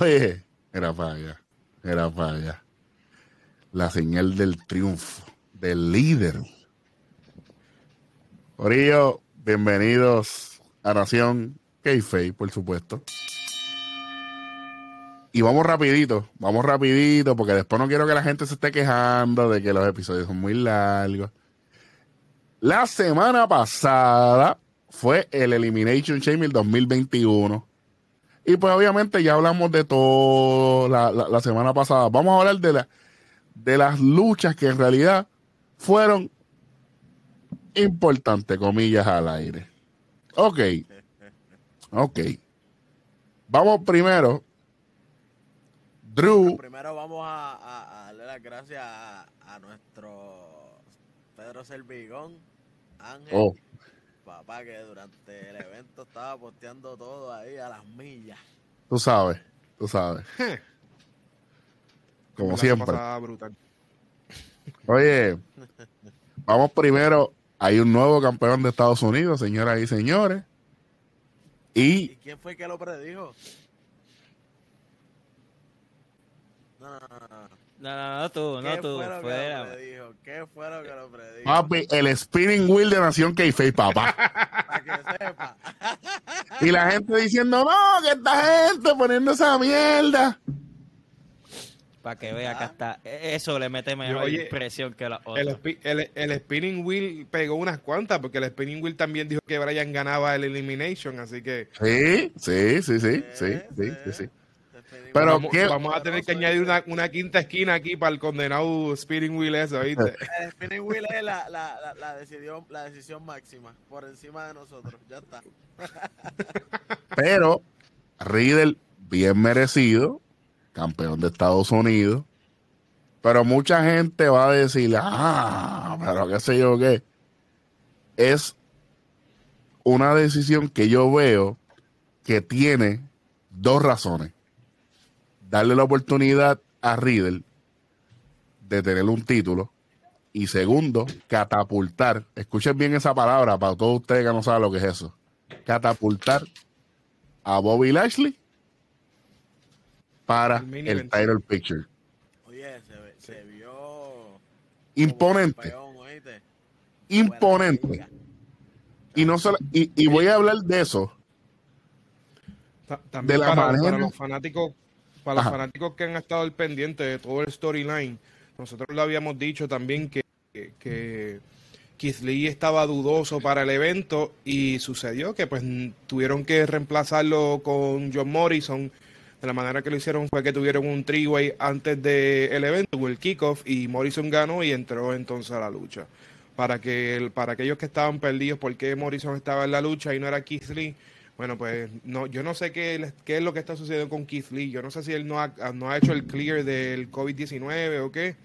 Oye, era para allá, era para allá. La señal del triunfo, del líder. Orillo, bienvenidos a Nación Keife, por supuesto. Y vamos rapidito, vamos rapidito, porque después no quiero que la gente se esté quejando de que los episodios son muy largos. La semana pasada fue el Elimination Chamber 2021. Y pues obviamente ya hablamos de todo la, semana pasada. Vamos a hablar de, la, de las luchas que en realidad fueron importantes, comillas al aire. Ok. Ok. Vamos primero. Drew. primero vamos a, darle las gracias a, nuestro Pedro Servigón, Ángel. Oh papá que durante el evento estaba posteando todo ahí a las millas. Tú sabes, tú sabes. Como siempre. Oye, vamos primero. Hay un nuevo campeón de Estados Unidos, señoras y señores. ¿Y, ¿Y quién fue que lo predijo? No, no, no. No, no, no tú, no tú. Fue fuera. Que ¿Qué fue lo que lo predijo? Papi, el spinning wheel de Nación Keife, papá. Para que sepa. y la gente diciendo, no, que esta gente poniendo esa mierda. Para que vea que hasta eso le mete mejor impresión que la otra. El, el, spinning wheel pegó unas cuantas, porque el spinning wheel también dijo que Brian ganaba el elimination, así que. Sí, sí, sí, sí, sí, sí, sí. sí. Pero vamos, a tener que añadir una, una, quinta esquina aquí para el condenado spinning wheel eso, ¿viste? El spinning wheel es la, la, la, decisión, la decisión máxima, por encima de nosotros, ya está. Pero Riddle, bien merecido, campeón de Estados Unidos. Pero mucha gente va a decir, ah, pero qué sé yo qué. Es una decisión que yo veo que tiene dos razones darle la oportunidad a Riddle de tener un título. Y segundo, catapultar. Escuchen bien esa palabra para todos ustedes que no saben lo que es eso. Catapultar a Bobby Lashley para el, title picture. Oye, se, vio imponente. imponente. Y no y, voy a hablar de eso. También de la para los fanáticos para los fanáticos que han estado al pendiente de todo el storyline, nosotros lo habíamos dicho también que, que, Keith Lee estaba dudoso para el evento y sucedió que pues tuvieron que reemplazarlo con John Morrison. De la manera que lo hicieron fue que tuvieron un three antes del evento, el kickoff, y Morrison ganó y entró entonces a la lucha. Para que para aquellos que estaban perdidos, por qué Morrison estaba en la lucha y no era Keith Lee, bueno, pues no, yo no sé qué, qué es lo que está sucediendo con Keith Lee. Yo no sé si él no ha, no ha hecho el clear del COVID-19 o qué,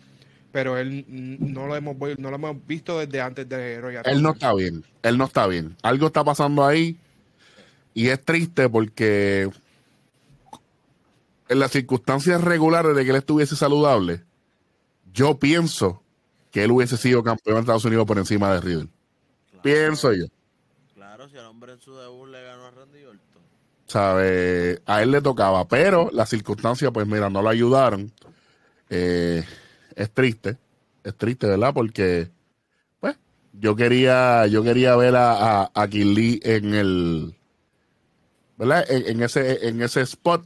pero él no lo hemos no lo hemos visto desde antes de Royal Él no está bien, él no está bien. Algo está pasando ahí y es triste porque en las circunstancias regulares de que él estuviese saludable, yo pienso que él hubiese sido campeón de Estados Unidos por encima de Riddle. Pienso yo. Hombre en su debut le ganó a ¿sabe? A él le tocaba, pero las circunstancias, pues mira, no lo ayudaron. Eh, es triste, es triste, ¿verdad? Porque, pues, yo quería, yo quería ver a, a, en el, ¿verdad? En, ese, en ese spot,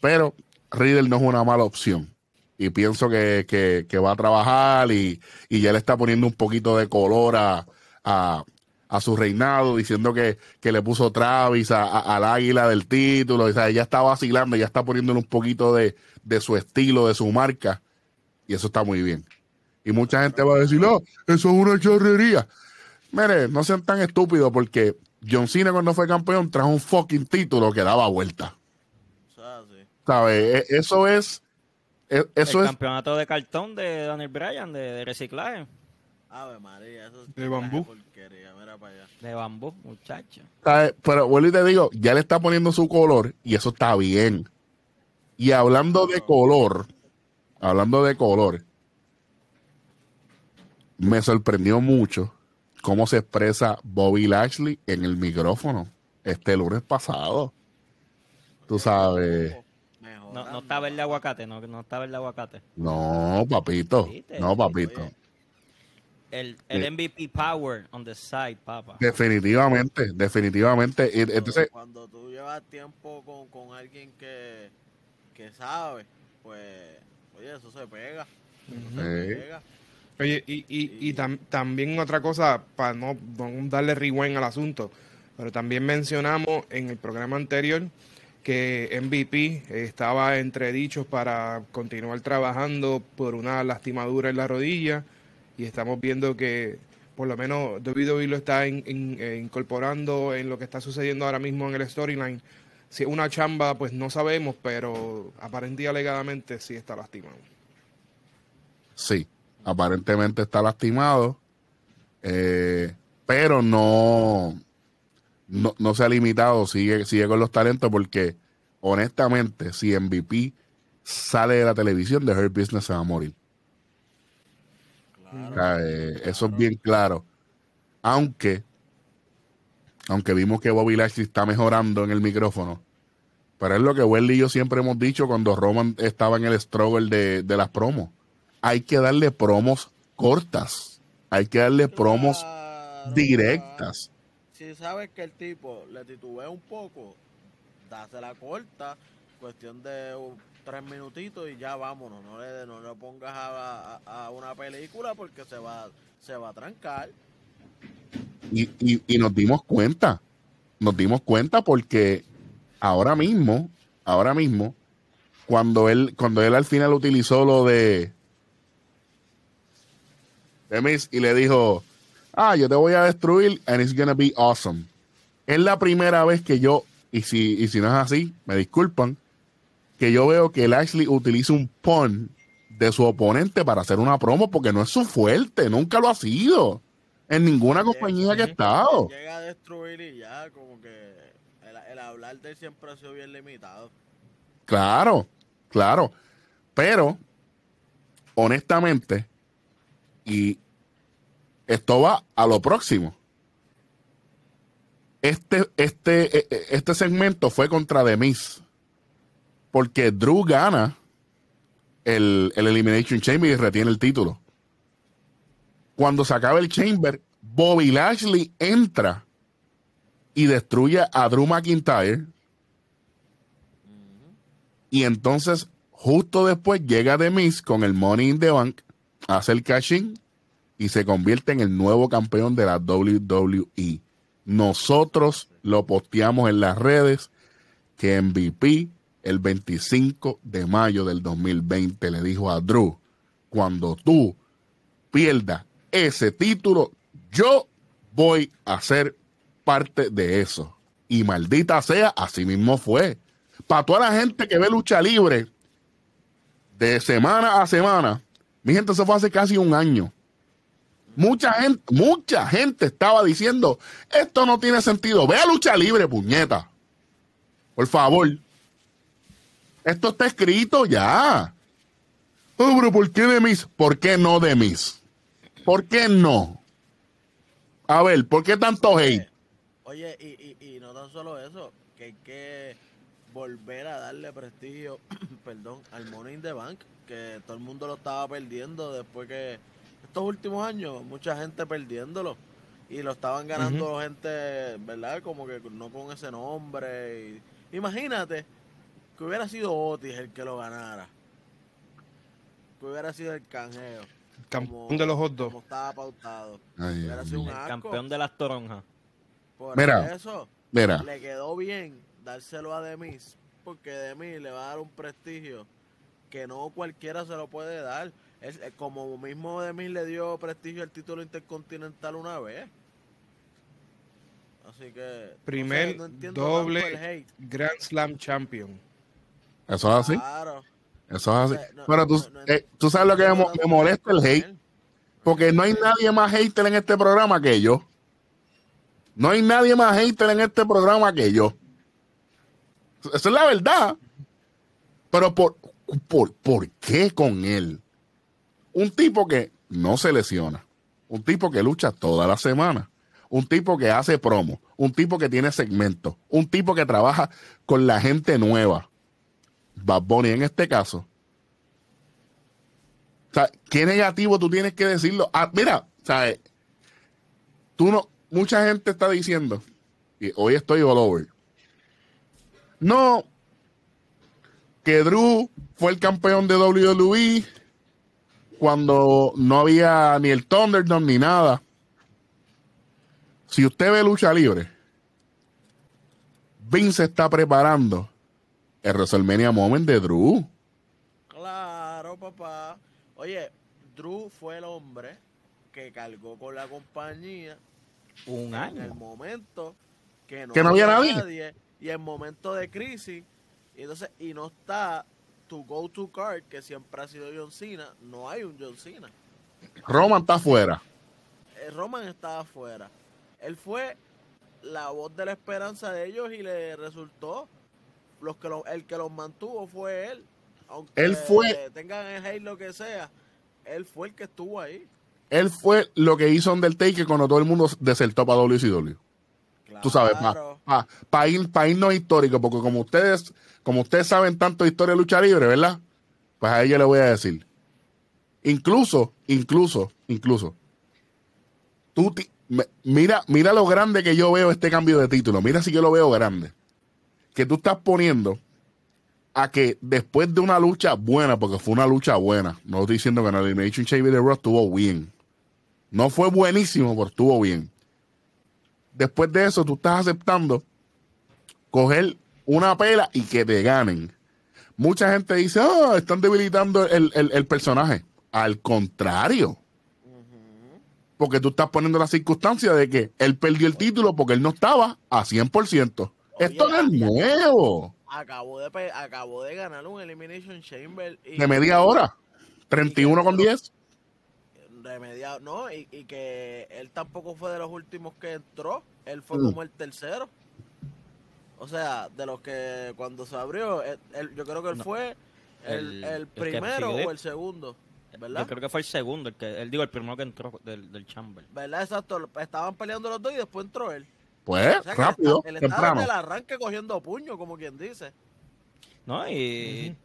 pero Riddle no es una mala opción. Y pienso que, que, va a trabajar y, y, ya le está poniendo un poquito de color a, a su reinado, diciendo que, le puso Travis al águila del título. O sea, ella está vacilando, ya está poniéndole un poquito de, su estilo, de su marca. Y eso está muy bien. Y mucha gente va a decir, no, eso es una chorrería. Mire, no sean tan estúpidos porque John Cena cuando fue campeón trajo un fucking título que daba vuelta. ¿Sabes? E, eso es... E, eso el es... campeonato de cartón de Daniel Bryan, de reciclaje. Ave María, eso de bambú. De bambú, muchacho. Pero vuelvo y te digo, ya le está poniendo su color y eso está bien. Y hablando de color, hablando de color, me sorprendió mucho cómo se expresa Bobby Lashley en el micrófono este lunes pasado. Tú sabes. No, no está verde aguacate, no, no está verde aguacate. No, papito. No, papito. El, el MVP power on the side, papá. Definitivamente, definitivamente. Entonces, cuando tú llevas tiempo con, con alguien que, que sabe, pues, oye, eso se pega. Se pega. Oye, y, y, y también otra cosa, para no, darle rewind al asunto, pero también mencionamos en el programa anterior que MVP estaba entre dichos para continuar trabajando por una lastimadura en la rodilla y estamos viendo que por lo menos WWE lo está eh, incorporando en lo que está sucediendo ahora mismo en el storyline. Si es una chamba, pues no sabemos, pero aparentemente alegadamente sí está lastimado. Sí, aparentemente está lastimado, eh, pero no, no, se ha limitado, sigue, sigue con los talentos porque honestamente si MVP sale de la televisión, de Her Business se va a morir. Eh, eso es bien claro. Aunque, aunque vimos que Bobby Lashley está mejorando en el micrófono, pero es lo que Welly y yo siempre hemos dicho cuando Roman estaba en el struggle de, de las promos hay que darle promos cortas. Hay que darle promos directas. Si sabes que el tipo le titubea un poco, dásela corta, cuestión de tres minutitos y ya vámonos. No le, no le pongas a, una película porque se va, se va a trancar. Y, y, nos dimos cuenta, nos dimos cuenta porque ahora mismo, ahora mismo, cuando él, cuando él al final utilizó lo de y le dijo, ah, yo te voy a destruir and it's gonna be awesome. Es la primera vez que yo, y si, y si no es así, me disculpan, que yo veo que Lashley utiliza un pun de su oponente para hacer una promo porque no es su fuerte, nunca lo ha sido. En ninguna compañía que ha estado. Llega a destruir y ya, como que el, hablar de él siempre ha sido bien limitado. Claro, claro. Pero, honestamente, y esto va a lo próximo. Este, este, e, e, este segmento fue contra Demis. Porque Drew gana el, el Elimination Chamber y retiene el título. Cuando se acaba el Chamber, Bobby Lashley entra y destruye a Drew McIntyre. Y entonces, justo después, llega Demis con el Money in the Bank, hace el cashing y se convierte en el nuevo campeón de la WWE. Nosotros lo posteamos en las redes que MVP el 25 de mayo del 2020 le dijo a Drew, cuando tú pierdas ese título, yo voy a ser parte de eso. Y maldita sea, así mismo fue. Para toda la gente que ve lucha libre de semana a semana, mi gente, se fue hace casi un año. Mucha gente, mucha gente estaba diciendo, esto no tiene sentido. Ve a lucha libre, puñeta. Por favor. Esto está escrito ya. Oh, pero ¿por qué de mis? ¿Por qué no de mis? ¿Por qué no? A ver, ¿por qué tanto hate? Oye, y, y, y no tan solo eso, que hay que volver a darle prestigio, perdón, al Money in the Bank, que todo el mundo lo estaba perdiendo después que estos últimos años, mucha gente perdiéndolo. Y lo estaban ganando gente, ¿verdad? Como que no con ese nombre. imagínate que hubiera sido Otis el que lo ganara. Que hubiera sido el canjeo. Campeón de los hot Como estaba pautado. hubiera sido un Campeón de las toronjas. Por mira, eso mira. le quedó bien dárselo a Demis. Porque Demis le va a dar un prestigio que no cualquiera se lo puede dar. Es, como mismo Demis le dio prestigio al título intercontinental una vez. Así que. Primer doble Grand Slam Champion. Eso es así. Claro. Eso es así. Pero tú, eh, tú sabes lo que me, molesta el hate. Porque no hay nadie más hater en este programa que yo. No hay nadie más hater en este programa que yo. Esa es la verdad. Pero por, por, ¿por qué con él? Un tipo que no se lesiona, un tipo que lucha toda la semana, un tipo que hace promo, un tipo que tiene segmentos, un tipo que trabaja con la gente nueva. Bad Bunny en este caso. O sea, ¿qué negativo tú tienes que decirlo? Ah, mira, ¿sabes? Tú no, mucha gente está diciendo, y hoy estoy all over. No, que Drew fue el campeón de WWE cuando no había ni el Thunderdome ni nada. Si usted ve lucha libre, Vince está preparando el WrestleMania Moment de Drew. Claro, papá. Oye, Drew fue el hombre que cargó con la compañía un año. En el momento que no, había nadie. Y en momento de crisis. Y entonces, y no está tu go-to card, que siempre ha sido John Cena. No hay un John Cena. Roman está afuera. Eh, Roman estaba afuera. Él fue la voz de la esperanza de ellos y le resultó. Los que el que los mantuvo fue él. Aunque él fue. Tengan el hate lo que sea. Él fue el que estuvo ahí. Él fue lo que hizo Undertaker cuando todo el mundo desertó para WCW. Tú sabes, para pa, ir, pa irnos histórico, porque como ustedes, como ustedes saben tanto de historia de lucha libre, ¿verdad? Pues a ella le voy a decir. Incluso, incluso, incluso. Tú mira, mira lo grande que yo veo este cambio de título. Mira si yo lo veo grande. Que tú estás poniendo a que después de una lucha buena, porque fue una lucha buena, no estoy diciendo que en el Elimination Chamber de Raw estuvo bien. No fue buenísimo, pero estuvo bien. Después de eso, tú estás aceptando coger una pela y que te ganen. Mucha gente dice, oh, están debilitando el, personaje. Al contrario. Porque tú estás poniendo la circunstancia de que él perdió el título porque él no estaba a 100%. Esto no es nuevo acabó de, acabó de ganar un Elimination Chamber. Y, de media hora. 31 con 10. De media, no, y, que él tampoco fue de los últimos que entró. Él fue mm. como el tercero. O sea, de los que cuando se abrió, yo creo que él fue el, primero o el segundo. ¿verdad? Yo creo que fue el segundo, el que él digo el primero que entró del, del Chamber. ¿Verdad? Exacto. Estaban peleando los dos y después entró él. Pues, rápido, el temprano. el arranque cogiendo puño, como quien dice. No, y,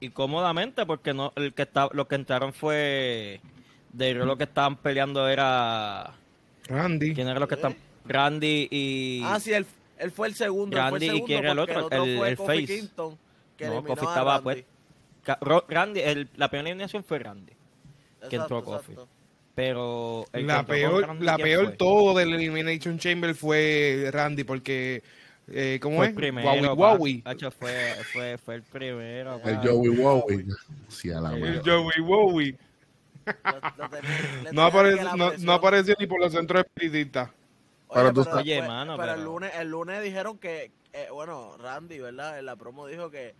y cómodamente, porque no el que está, lo que entraron fue. De lo que estaban peleando era. Randy. ¿Quién era lo que están? Randy y. Ah, sí, él, él fue el segundo. Randy fue el segundo y quién era el otro, el, el, Face. Kingston, que no, Kofi estaba pues. Randy, el, la primera eliminación fue Randy. que entró Kofi. Pero la peor, la peor todo del Elimination Chamber fue Randy porque eh, ¿cómo fue es? Primero, Wowie Fue, fue, fue el primero. El Joey Wowie. Sí, a la el Joey Wowie. no, apareció, no, no, apareció ni por los centros espiritistas. Oye, pero, oye, mano, pero, El, lunes, el lunes dijeron que, eh, bueno, Randy, ¿verdad? En la promo dijo que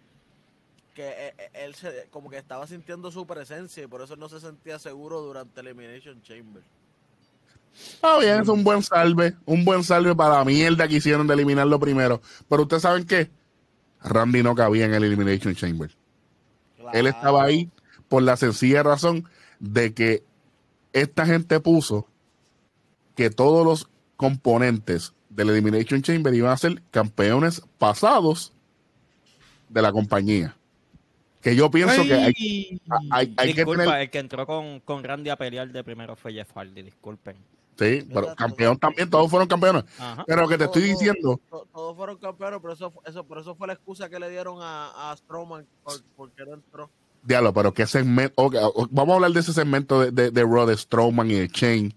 que eh, eh, él se, como que estaba sintiendo su presencia y por eso no se sentía seguro durante Elimination Chamber. Está bien, es un buen salve, un buen salve para la mierda que hicieron de eliminarlo primero. Pero ustedes saben que Randy no cabía en el Elimination Chamber. Él estaba ahí por la sencilla razón de que esta gente puso que todos los componentes del Elimination Chamber iban a ser campeones pasados de la compañía. Que yo pienso que hay, hay, Disculpa, que tener... el que entró con, con Randy a pelear de primero fue Jeff Hardy, disculpen. Sí, pero campeón también, todos fueron campeones. Pero lo que te estoy diciendo. Todos, fueron campeones, pero eso, eso, por eso fue la excusa que le dieron a, a Strowman por, porque no entró. Diablo, pero qué segmento. vamos a hablar de ese segmento de, de, de Raw, de Strowman y de Chain.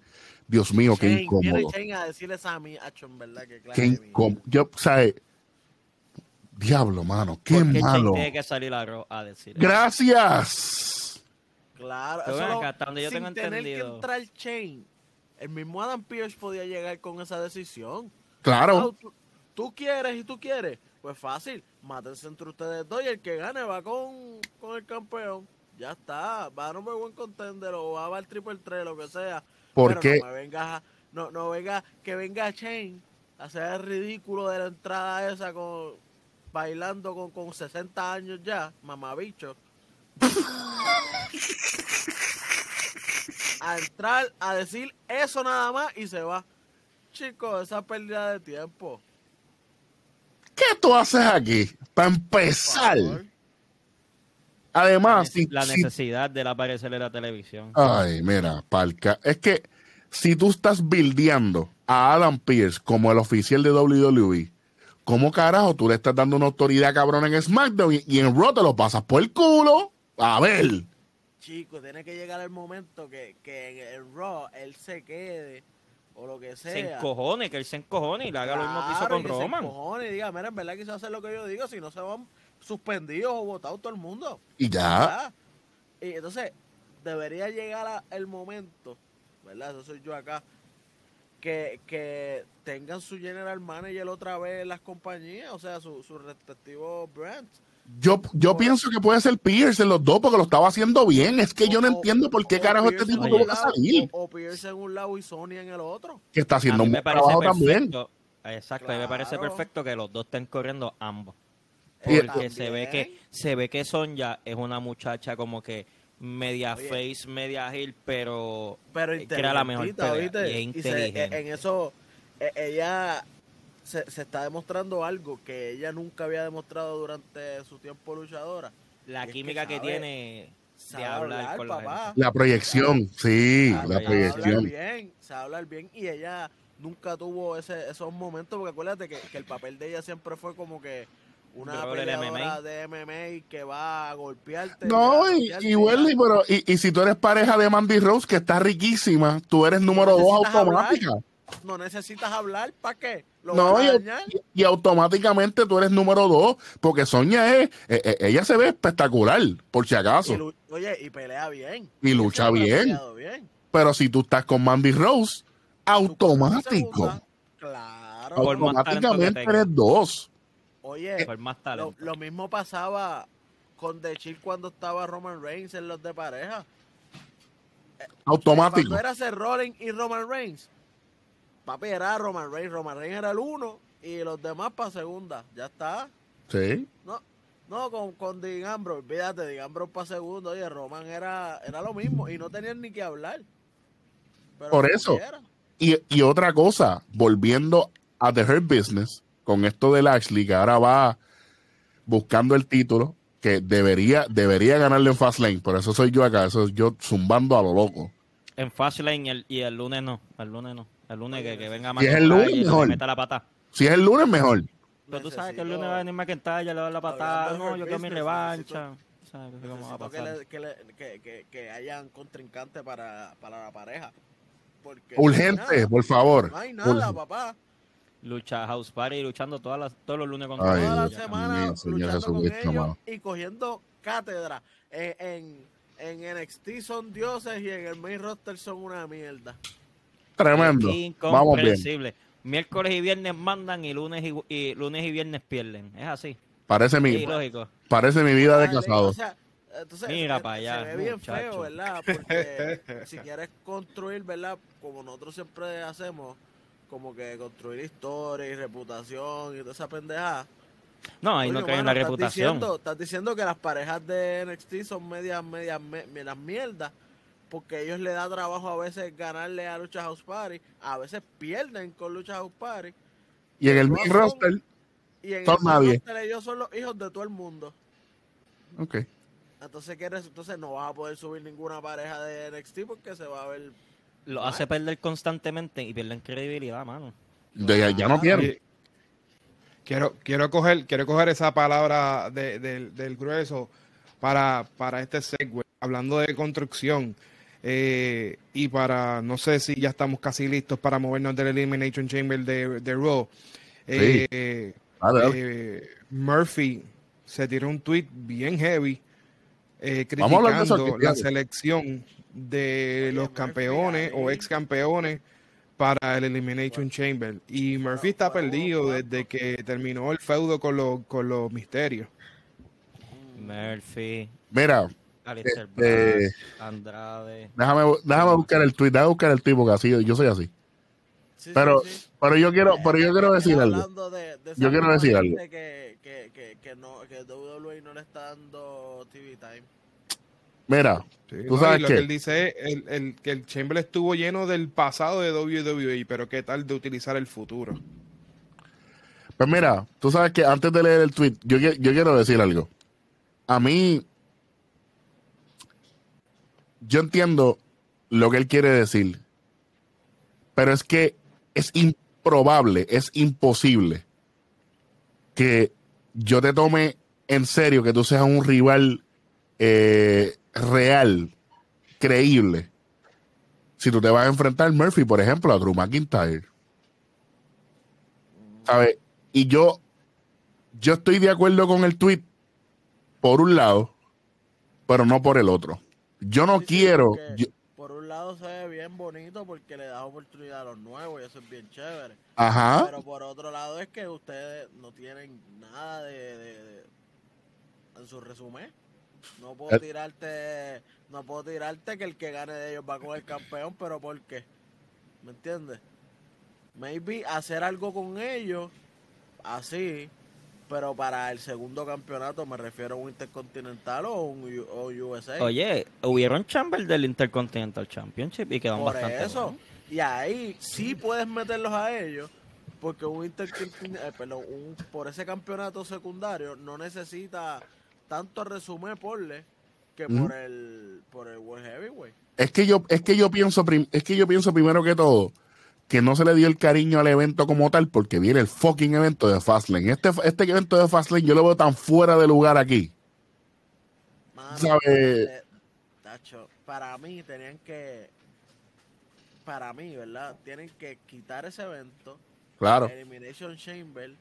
Dios mío, qué incómodo. Chain a decirles a mí, ¿verdad? Que qué incómodo. Yo, sea, Diablo, mano, qué Porque malo. tiene que salir a, a decir. Gracias. Claro, eso lo, acá, donde yo sin tengo tener entendido. que entrar Chain, el mismo Adam Pierce podía llegar con esa decisión. Claro. tú, tú, quieres y tú quieres, pues fácil, mátense entre ustedes dos y el que gane va con, con el campeón. Ya está, va a no buen contender o va al triple 3, lo que sea. Porque no me venga, no, no venga, que venga Chain a hacer el ridículo de la entrada esa con bailando con, con 60 años ya, mamabicho. a entrar a decir eso nada más y se va. Chicos, esa pérdida de tiempo. ¿Qué tú haces aquí? Para empezar. Además, la, necesidad de aparecer en la televisión. Ay, mira, palca. Es que si tú estás bildeando a Adam Pierce como el oficial de WWE, ¿cómo carajo tú le estás dando una autoridad cabrón en SmackDown y, en Raw te lo pasas por el culo? A ver. Chico, tiene que llegar el momento que, que en Raw él se quede o lo que sea. Se encojone, que él se encojone y le haga lo mismo que hizo con Roman. Se encojone y diga, mira, en verdad quiso hacer lo que yo digo, si no se van suspendidos o votados todo el mundo. Y ya. Y entonces, debería llegar el momento, ¿verdad? Eso soy yo acá, que, que tengan su general manager otra vez en las compañías, o sea, sus su respectivos brands. Yo, yo pienso que puede ser Pierce en los dos porque lo estaba haciendo bien. Es que yo no entiendo por qué carajo este tipo tuvo que salir. O, Pierce en un lado y Sony en el otro. Que está haciendo un trabajo también. Exacto, me parece perfecto que los dos estén corriendo ambos. Porque se ve que se ve que Sonja es una muchacha como que media face, media heel, pero, pero que era la mejor pelea, y inteligente. en eso e, ella se, se, está demostrando algo que ella nunca había demostrado durante su tiempo luchadora. La química que, tiene de hablar, con papá. La proyección, sí, la, proyección. bien, se habla bien y ella nunca tuvo ese, esos momentos porque acuérdate que, que el papel de ella siempre fue como que una peleadora de MMA que va a golpearte. No, y, y, pero, y, y, si tú eres pareja de Mandy Rose, que está riquísima, tú eres número dos automática. No necesitas hablar, ¿para qué? no, y, automáticamente tú eres número dos, porque Sonia es, e, e, ella se ve espectacular, por si acaso. oye, y pelea bien. Y lucha bien. Pero si tú estás con Mandy Rose, automático. Claro. Automáticamente eres dos. Oye, Lo, mismo pasaba con The Chill cuando estaba Roman Reigns en los de pareja. Automático. Cuando era Seth Rollins y Roman Reigns, papi era Roman Reigns. Roman Reigns era el uno y los demás para segunda. Ya está. Sí. No, no con, con Dean Ambrose, olvídate, Dean Ambrose para segundo. Oye, Roman era, era lo mismo y no tenían ni que hablar. Por eso. Y, y otra cosa, volviendo a The Hurt Business, con esto de Lashley, que ahora va buscando el título, que debería, debería ganarle en Fastlane. Por eso soy yo acá, eso es yo zumbando a lo loco. En Fastlane y el, y el lunes no, el lunes no. El lunes que, que venga más. Si es el lunes, mejor. Meta la pata. Si es el lunes, mejor. Pero tú sabes que el lunes va a venir McIntyre, le va a dar la patada. No, yo quiero mi revancha. Que, que, que, hayan contrincantes para, para la pareja. Urgente, por favor. No hay nada, papá lucha House Party luchando todas las, todos los lunes con todas las semanas luchando con ellos y cogiendo cátedra en, en, NXT son dioses y en el main roster son una mierda. Tremendo. Vamos bien. miércoles y viernes mandan y lunes y, lunes y viernes pierden. Es así. Parece mi parece mi vida de casado. entonces, Mira para allá. Se ve bien feo, ¿verdad? Porque si quieres construir, ¿verdad? Como nosotros siempre hacemos, como que construir historia y reputación y toda esa pendejada. No, ahí no creen en la reputación. Diciendo, estás diciendo que las parejas de NXT son medias, medias, medias mierdas, porque ellos le da trabajo a veces ganarle a Lucha House Party, a veces pierden con Lucha House Party. Y en el main roster, y en el nadie. roster ellos son los hijos de todo el mundo. Ok. Entonces, entonces no vas a poder subir ninguna pareja de NXT porque se va a ver lo hace perder constantemente y pierden credibilidad, mano. De, ya no quieren. Quiero, quiero, coger, quiero coger esa palabra del grueso para, para este segue, hablando de construcción. Eh, y para, no sé si ya estamos casi listos para movernos del Elimination Chamber de, de Raw. Eh, eh, Murphy se tiró un tweet bien heavy criticando la selección de los campeones o ex campeones para el Elimination Chamber. Y Murphy está perdido desde que terminó el feudo con, los con los misterios. Murphy. Mira. Este, Andrade. Déjame, déjame buscar el tweet, déjame buscar el tipo que así, yo soy así. pero, pero yo quiero, pero yo quiero decir algo. yo quiero decir algo. Que, que, que, que, no, que WWE no le está dando TV time. Mira, tú sabes lo que él dice es el, que el Chamber estuvo lleno del pasado de WWE, pero qué tal de utilizar el futuro. Pues mira, tú sabes que antes de leer el tweet, yo, yo quiero decir algo. A mí, yo entiendo lo que él quiere decir, pero es que es improbable, es imposible que yo te tome en serio que tú seas un rival eh, real, creíble, si tú te vas a enfrentar Murphy, por ejemplo, a Drew McIntyre. ¿Sabes? Y yo, yo estoy de acuerdo con el tweet por un lado, pero no por el otro. Yo no quiero. por un lado se ve bien bonito porque le da oportunidad a los nuevos y eso es bien chévere. Ajá. Pero por otro lado es que ustedes no tienen nada de, en su resumen. No puedo eh. tirarte, no puedo tirarte que el que gane de ellos va con el campeón, pero ¿por qué? ¿Me entiendes? Maybe hacer algo con ellos, así, pero para el segundo campeonato me refiero a un Intercontinental o un USA. Oye, hubieron chambers del Intercontinental Championship y quedaron por bastante eso. Y ahí sí puedes meterlos a ellos, porque un Intercontinental, eh, un, por ese campeonato secundario no necesita tanto resumen porle que por el por el World Heavyweight. Es que yo es que yo pienso es que yo pienso primero que todo que no se le dio el cariño al evento como tal porque viene el fucking evento de Fastlane. Este, este evento de Fastlane yo lo veo tan fuera de lugar aquí. ¿Sabes? Tacho, para mí tenían que para mí, ¿verdad? Tienen que quitar ese evento. Claro. Elimination Chamber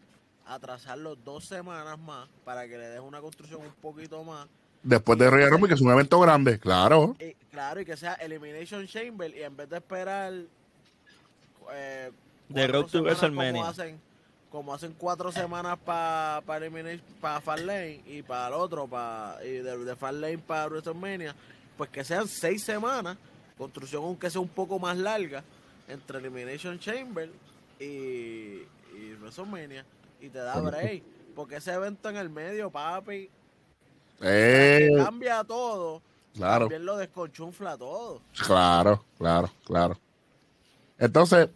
atrasarlo dos semanas más para que le deje una construcción un poquito más. Después de Royal Rumble, que es un evento grande, claro. claro, y que sea Elimination Chamber y en vez de esperar eh, de Road to WrestleMania. Como hacen, como hacen cuatro semanas para pa Farlane y para el otro para y de, de Farlane para WrestleMania, pues que sean seis semanas, construcción aunque sea un poco más larga entre Elimination Chamber y, y WrestleMania y te da break. Porque ese evento en el medio, papi, eh, cambia todo. Claro. También lo desconchunfla todo. Claro, claro, claro. Entonces,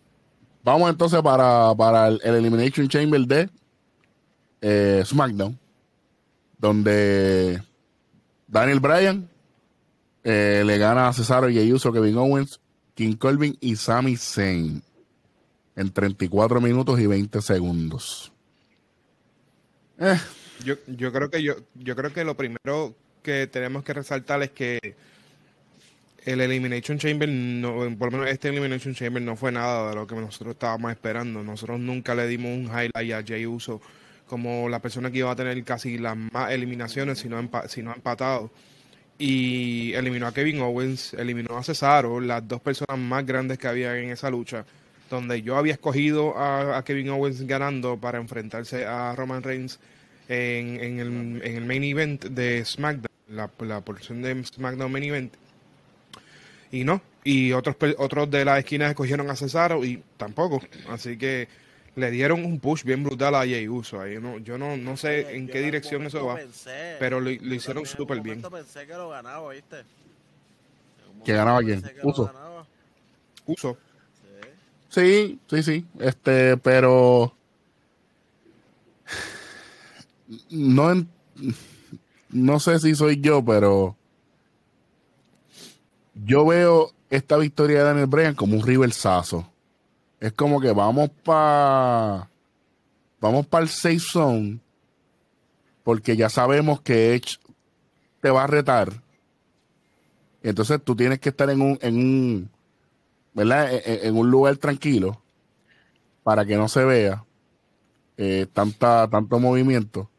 vamos entonces para, para el, Elimination Chamber de eh, SmackDown, donde Daniel Bryan eh, le gana a Cesaro y Uso, Kevin Owens, King Colvin y Sami Zayn en 34 minutos y 20 segundos. Eh. Yo, yo creo que yo, yo creo que lo primero que tenemos que resaltar es que el Elimination Chamber, no, por lo menos este Elimination Chamber no fue nada de lo que nosotros estábamos esperando. Nosotros nunca le dimos un highlight a Jay Uso como la persona que iba a tener casi las más eliminaciones, si no, si no empatado. Y eliminó a Kevin Owens, eliminó a Cesaro, las dos personas más grandes que había en esa lucha, donde yo había escogido a, Kevin Owens ganando para enfrentarse a Roman Reigns en, en, el, en el, main event de SmackDown, la, la porción de SmackDown main event y no. Y otros, otros de las esquinas escogieron a Cesaro y tampoco. Así que le dieron un push bien brutal a Jey Uso. Ahí no, yo no, no sé en qué dirección eso va, pero lo, hicieron súper bien. pensé que lo ganaba, ¿viste? ¿Que ganaba quién? Uso. Uso. Sí, sí, sí. Este, pero no no sé si soy yo, pero yo veo esta victoria de Daniel Bryan como un river sazo. Es como que vamos para vamos para el safe zone porque ya sabemos que Edge te va a retar. Entonces tú tienes que estar en un, en un, ¿verdad? E, e, en, un lugar tranquilo para que no se vea eh, tanta, tanto movimiento.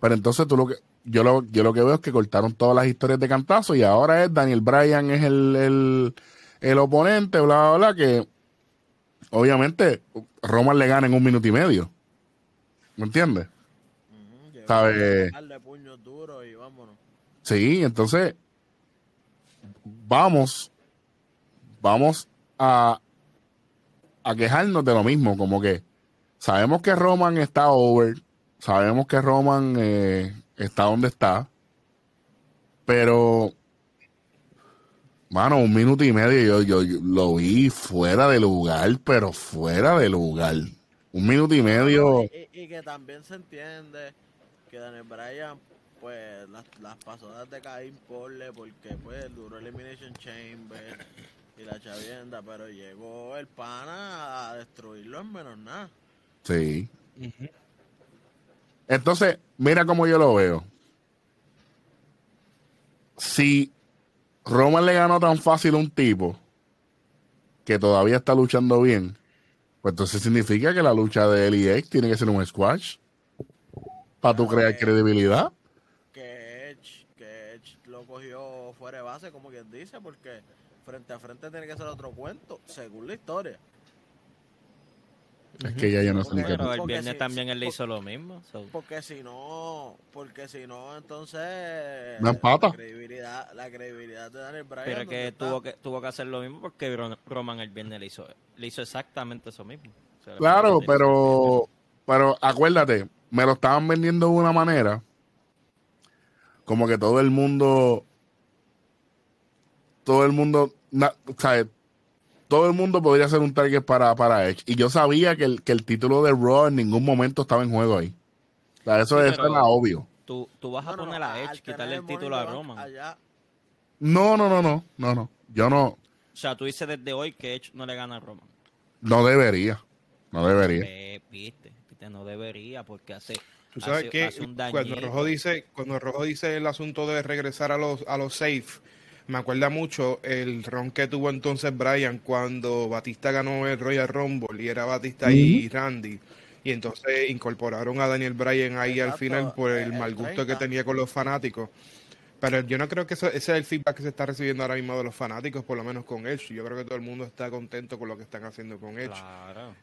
Pero entonces tú lo que, yo lo, yo lo que veo es que cortaron todas las historias de cantazo y ahora es Daniel Bryan es el, el, oponente, bla, bla, bla, que obviamente Roman le gana en un minuto y medio. ¿Me entiendes? ¿Sabes? Sí, entonces vamos, vamos a, a quejarnos de lo mismo, como que sabemos que Roman está over, sabemos que Roman eh, está donde está. Pero, mano, un minuto y medio yo, yo, lo vi fuera de lugar, pero fuera de lugar. Un minuto y medio. Y, que también se entiende que Daniel Bryan pues las, las pasadas de Caín Porle porque pues duró Elimination Chamber y la chavienda, pero llegó el pana a destruirlo en menos nada. Sí. Entonces, mira cómo yo lo veo. Si Roman le ganó tan fácil a un tipo que todavía está luchando bien, pues entonces significa que la lucha de él y Edge tiene que ser un squash para tú crear credibilidad. Que Edge, que Edge lo cogió fuera de base, como quien dice, porque frente a frente tiene que ser otro cuento, según la historia. Es que ya yo no sé. Pero el viernes también él le hizo lo mismo. Porque si no, porque si no, entonces no empata. La credibilidad, la credibilidad de Daniel Bryan. Pero que tuvo que tuvo que hacer lo mismo porque Roman el viernes le hizo le hizo exactamente eso mismo. claro, pero pero acuérdate, me lo estaban vendiendo de una manera como que todo el mundo todo el mundo, todo el mundo podría ser un target para, para Edge. Y yo sabía que el, que el título de Raw en ningún momento estaba en juego ahí. O sea, eso, era obvio. Tú, tú vas a poner a Edge, quitarle el título a Roman. No, no, no, no, no, no. Yo no. O sea, tú dices desde hoy que Edge no le gana a Roman. No debería. No debería. Eh, viste, viste, no debería porque hace. Tú sabes que cuando Rojo dice, cuando Rojo dice el asunto de regresar a los a los safe me acuerda mucho el ron que tuvo entonces Brian cuando Batista ganó el Royal Rumble y era Batista y Randy. Y entonces incorporaron a Daniel Bryan ahí al final por el, mal gusto que tenía con los fanáticos. Pero yo no creo que ese sea el feedback que se está recibiendo ahora mismo de los fanáticos, por lo menos con Edge. Yo creo que todo el mundo está contento con lo que están haciendo con Edge.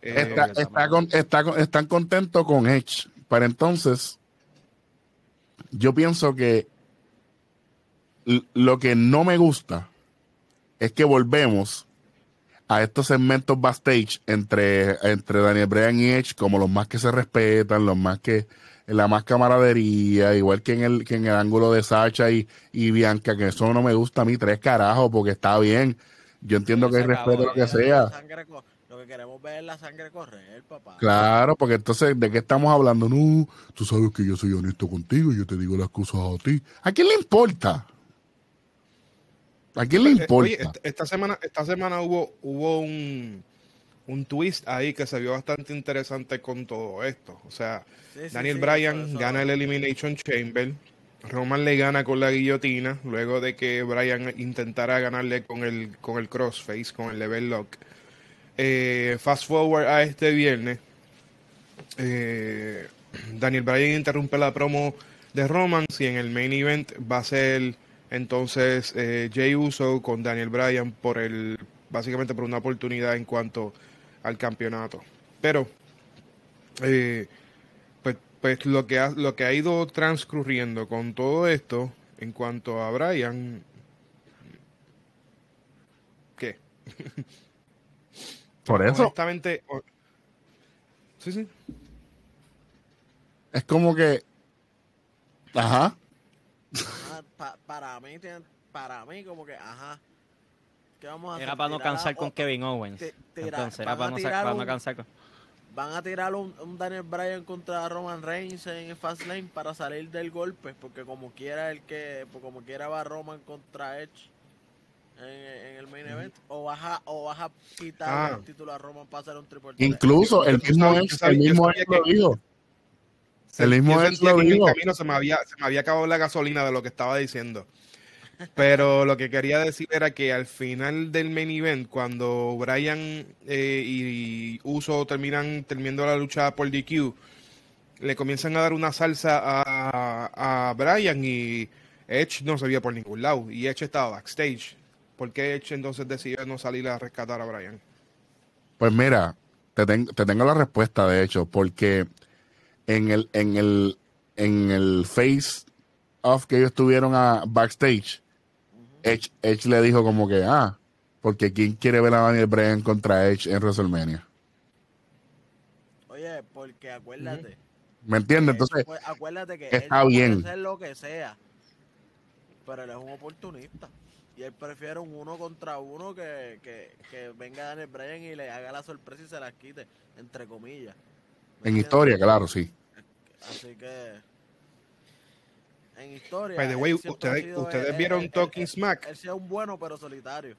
Eh, están contentos con Edge. Pero entonces, yo pienso que lo que no me gusta es que volvemos a estos segmentos backstage entre, entre Daniel Bryan y Edge como los más que se respetan, los más que la más camaradería, igual que en el, que en el ángulo de Sacha y, y Bianca, que eso no me gusta a mí tres carajos, porque está bien. Yo entiendo que hay respeto lo que sea. Lo que queremos ver es la sangre correr, papá. Claro, porque entonces, ¿de qué estamos hablando? No, tú sabes que yo soy honesto contigo y yo te digo las cosas a ti. ¿A quién le importa? ¿A quién le importa? esta semana, esta semana hubo, hubo un, un twist ahí que se vio bastante interesante con todo esto. O sea, Daniel Bryan gana el Elimination Chamber. Roman le gana con la guillotina, luego de que Bryan intentara ganarle con el, con el crossface, con el level lock. Eh, fast forward a este viernes. Eh, Daniel Bryan interrumpe la promo de Roman y en el main event va a ser entonces, eh, Jay Uso con Daniel Bryan por el, básicamente por una oportunidad en cuanto al campeonato. Pero, eh, pues, pues lo que ha, lo que ha ido transcurriendo con todo esto en cuanto a Bryan, ¿qué? Por eso. Honestamente, sí, sí. Es como que, ajá para mí, para mí como que, ajá. ¿qué vamos a Era para no cansar con Kevin Owens. Entonces, era para no, cansar con... Van a tirar un, Daniel Bryan contra Roman Reigns en Fastlane para salir del golpe, porque como quiera el que, pues como quiera va Roman contra Edge en, el main event, o baja o baja quitar ah. el título a Roman para hacer un triple Incluso el mismo Edge, el mismo Edge lo dijo el mismo en el camino se me, había, se me había acabado la gasolina de lo que estaba diciendo. Pero lo que quería decir era que al final del main event, cuando Brian eh, y Uso terminan terminando la lucha por DQ, le comienzan a dar una salsa a, a Brian y Edge no se veía por ningún lado. Y Edge estaba backstage. ¿Por qué Edge entonces decidió no salir a rescatar a Brian? Pues mira, te, te tengo la respuesta, de hecho, porque en el, en el, en el face off que ellos tuvieron a backstage, Edge, Edge, le dijo como que, ah, porque ¿quién quiere ver a Daniel Bryan contra Edge en WrestleMania? Oye, porque acuérdate. ¿Me entiendes? Entonces, acuérdate que está él bien. Puede hacer lo que sea, pero él es un oportunista. Y él prefiere un uno contra uno que, que, que venga Daniel Bryan y le haga la sorpresa y se la quite, entre comillas. En historia, claro, sí. Así que. en historia. By the way, ustedes, ustedes vieron Talking Smack. Él sea un bueno pero solitario.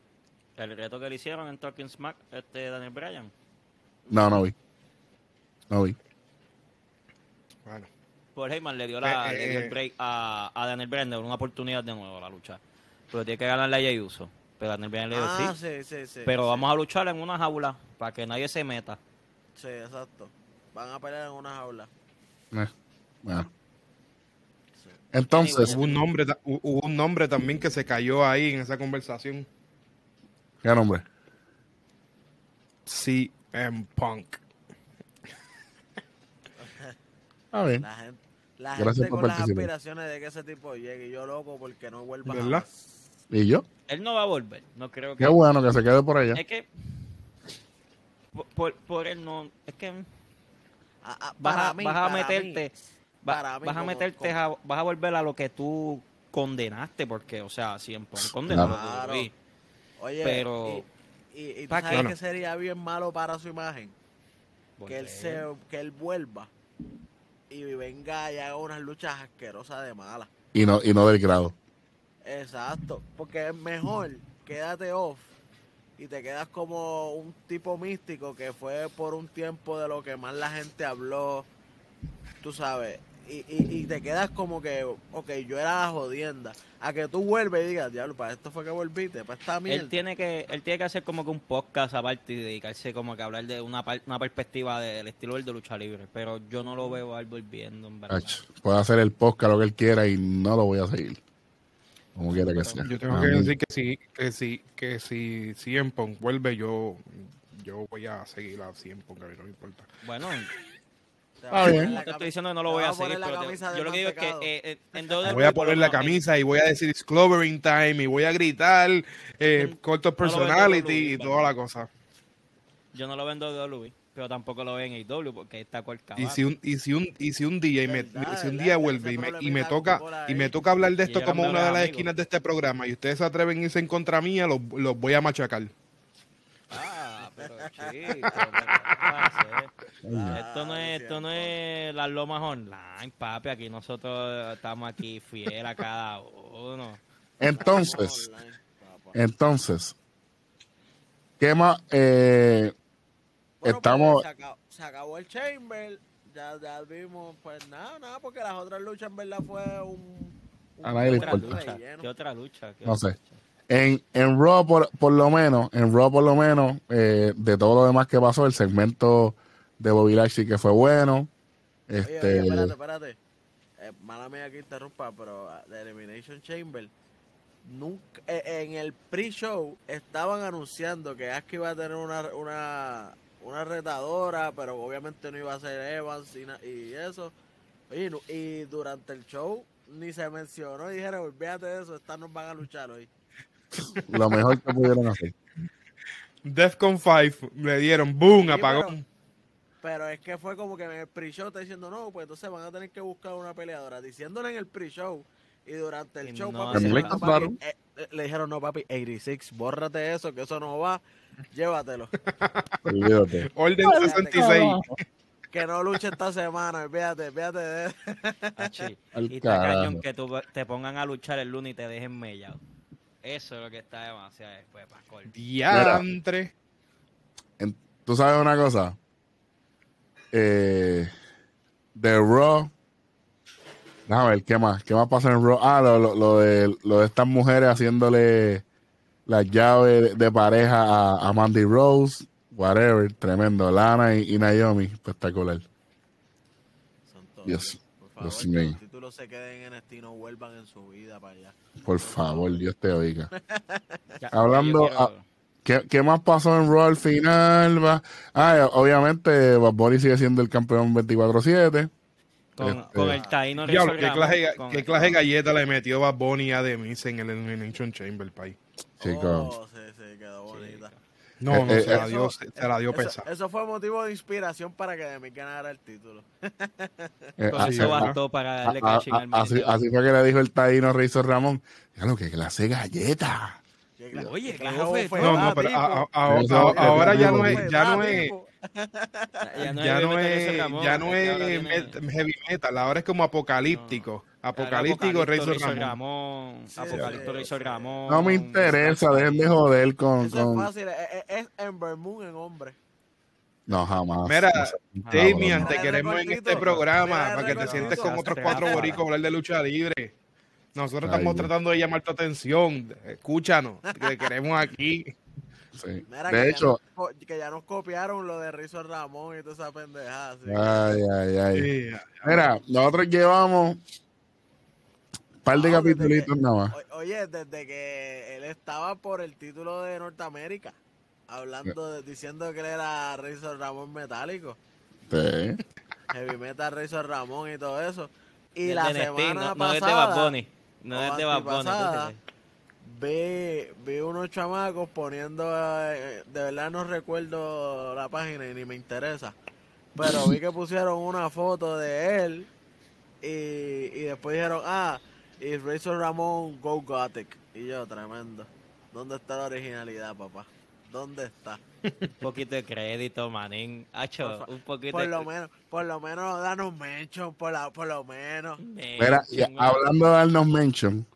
El reto que le hicieron en Talking Smack, este Daniel Bryan. No, no vi. No vi. Bueno. Paul Heyman le dio, la, eh, le dio el eh, break a, a Daniel Bryan una oportunidad de nuevo a la lucha. Pero tiene que ganarle a Jay Uso. Pero Daniel Bryan le dio ah, sí. Sí, sí, Pero vamos a luchar en una jaula para que nadie se meta. Sí, exacto. Van a pelear en una jaula. Eh, bueno. Entonces. Hubo un, nombre, hubo un nombre también que se cayó ahí en esa conversación. ¿Qué nombre? CM Punk. A ver. La gente, la gente con las aspiraciones de que ese tipo llegue. Y yo loco porque no vuelva ¿verdad? ¿Y yo? Él no va a volver. No creo que. Qué bueno que se quede por allá. Es que. Por, por él no. Es que. Vas, a, vas a meterte. vas a meterte. vas a volver a lo que tú condenaste. Porque, o sea, siempre condenado. Claro. Oye, pero. Y, y, sabes que sería bien malo para su imagen. Que él, se, que él vuelva y venga y haga unas luchas asquerosas de mala. Y no, y no del grado. Exacto, porque es mejor quédate off y te quedas como un tipo místico que fue por un tiempo de lo que más la gente habló, tú sabes, y, y, te quedas como que, ok, yo era la jodienda. A que tú vuelves y digas, diablo, para esto fue que volviste, para esta mierda. Él tiene que, él tiene que hacer como que un podcast aparte y dedicarse como que a hablar de una, una perspectiva del estilo del de lucha libre. Pero yo no lo veo a él volviendo, en verdad. puede hacer el podcast lo que él quiera y no lo voy a seguir. Como quiera que sea. Yo tengo que decir que si, que si, que si Cien vuelve, yo, yo voy a seguir a Cien Pong, a mí no me importa. Bueno, Ah, bien. Te estoy diciendo que no lo voy a, seguir, pero yo lo que digo es que eh, eh voy a poner la camisa y voy a decir Discovering Time y voy a gritar eh, Corto Personality y toda la cosa. Yo no lo vendo de WWE, pero tampoco lo veo en AEW porque está cualquier y si un y si un y si un día y me, si un día vuelve y me, y me toca y me toca hablar de esto como una de las esquinas de este programa y ustedes se atreven a irse en contra mía, los, los voy a machacar. Ah, pero chico, esto no es, esto no es las lomas online, papi. Aquí nosotros estamos aquí fiel a cada uno. Entonces, entonces, ¿qué más? Eh, estamos. se, acabó, el Chamber. Ya, ya vimos, pues nada, nada, porque las otras luchas en verdad fue un. a nadie le importa. ¿Qué otra lucha? no sé. En, en Raw, por, por lo menos, en Raw, por lo menos, eh, de todo lo demás que pasó, el segmento de Bobby Lashley que fue bueno. Este... espérate, espérate. Eh, mala mía que interrumpa, pero The ah, Elimination Chamber, nunca, eh, en el pre-show estaban anunciando que Asuka iba a tener una, una, una retadora, pero obviamente no iba a ser Evans y, eso. Y, y, durante el show ni se mencionó y dijeron, olvídate de eso, estas nos van a luchar hoy. Lo mejor que pudieron hacer. Defcon 5 le dieron boom, apagón. Pero es que fue como que en el pre-show está diciendo, no, pues entonces van a tener que buscar una peleadora. Diciéndole en el pre-show y durante el show, papi, eh, eh, le dijeron, no, papi, 86, bórrate eso, que eso no va, llévatelo. Orden 66. Que no luche esta semana, olvídate, fíjate de Y está cañón que te pongan a luchar el lunes y te dejen mellado. Eso es lo que está demasiado después, Pascual. Diantre. ¿Tú sabes una cosa? eh, de Raw. Déjame ver, ¿qué más? ¿Qué más pasa en Raw? Ah, lo, lo, de, lo de estas mujeres haciéndole la llave de, pareja a, Mandy Rose. Whatever, tremendo. Lana y, Naomi, espectacular. Dios, por favor, que los títulos se queden en este no vuelvan en su vida para allá. Por favor, Dios te oiga. Hablando... ¿Qué, más pasó en Raw al final? Va? Ah, obviamente Bad Bunny sigue siendo el campeón 24-7. Con, este, con, el Taino Diablo, ¿qué, clase, ¿qué clase de galleta le metió Bad Bunny a Demis en el Elimination Chamber, país? Chico. Oh, sí, sí, quedó bonita. No, no, eh, se, la eh, dio, se la dio pesada. Eso, fue motivo de inspiración para que Demis ganara el título. Eh, eso bastó para darle caching al así, así fue que le dijo el Taino Rizzo Ramón. Ya lo que clase de galleta. Oye, No, no, pero ahora ya no es, ya no es, ya no, es, ya no es heavy metal, ahora es como apocalíptico. Apocalíptico Razor Ramón. Apocalíptico Razor Ramón. No me interesa, dejen de joder con. con... Es fácil, es, Ember Moon en hombre. No, jamás. Mira, Damian, te queremos en este programa para que te sientes con otros cuatro boricos hablar de lucha libre. Nosotros estamos tratando de llamar tu atención. Escúchanos, que queremos aquí. Sí. de hecho, que ya nos copiaron lo de Rizo Ramón y toda esa pendejada. Ay, ay, ay. Mira, nosotros llevamos un par de capítulos nada más. Oye, desde que él estaba por el título de Norteamérica, hablando, diciendo que él era Razor Ramón metálico. Sí. Heavy Metal Razor Ramón y todo eso. Y la semana pasada. No es de No es de Bad Vi, vi unos chamacos poniendo. Eh, de verdad no recuerdo la página y ni me interesa. Pero vi que pusieron una foto de él. Y, y después dijeron, ah, y Razor Ramón Go Gothic. Y yo, tremendo. ¿Dónde está la originalidad, papá? ¿Dónde está? Un poquito de crédito, manín. Hacho, un poquito por lo menos, por lo menos danos mention, por, la, por lo menos. Mira, hablando de darnos mention,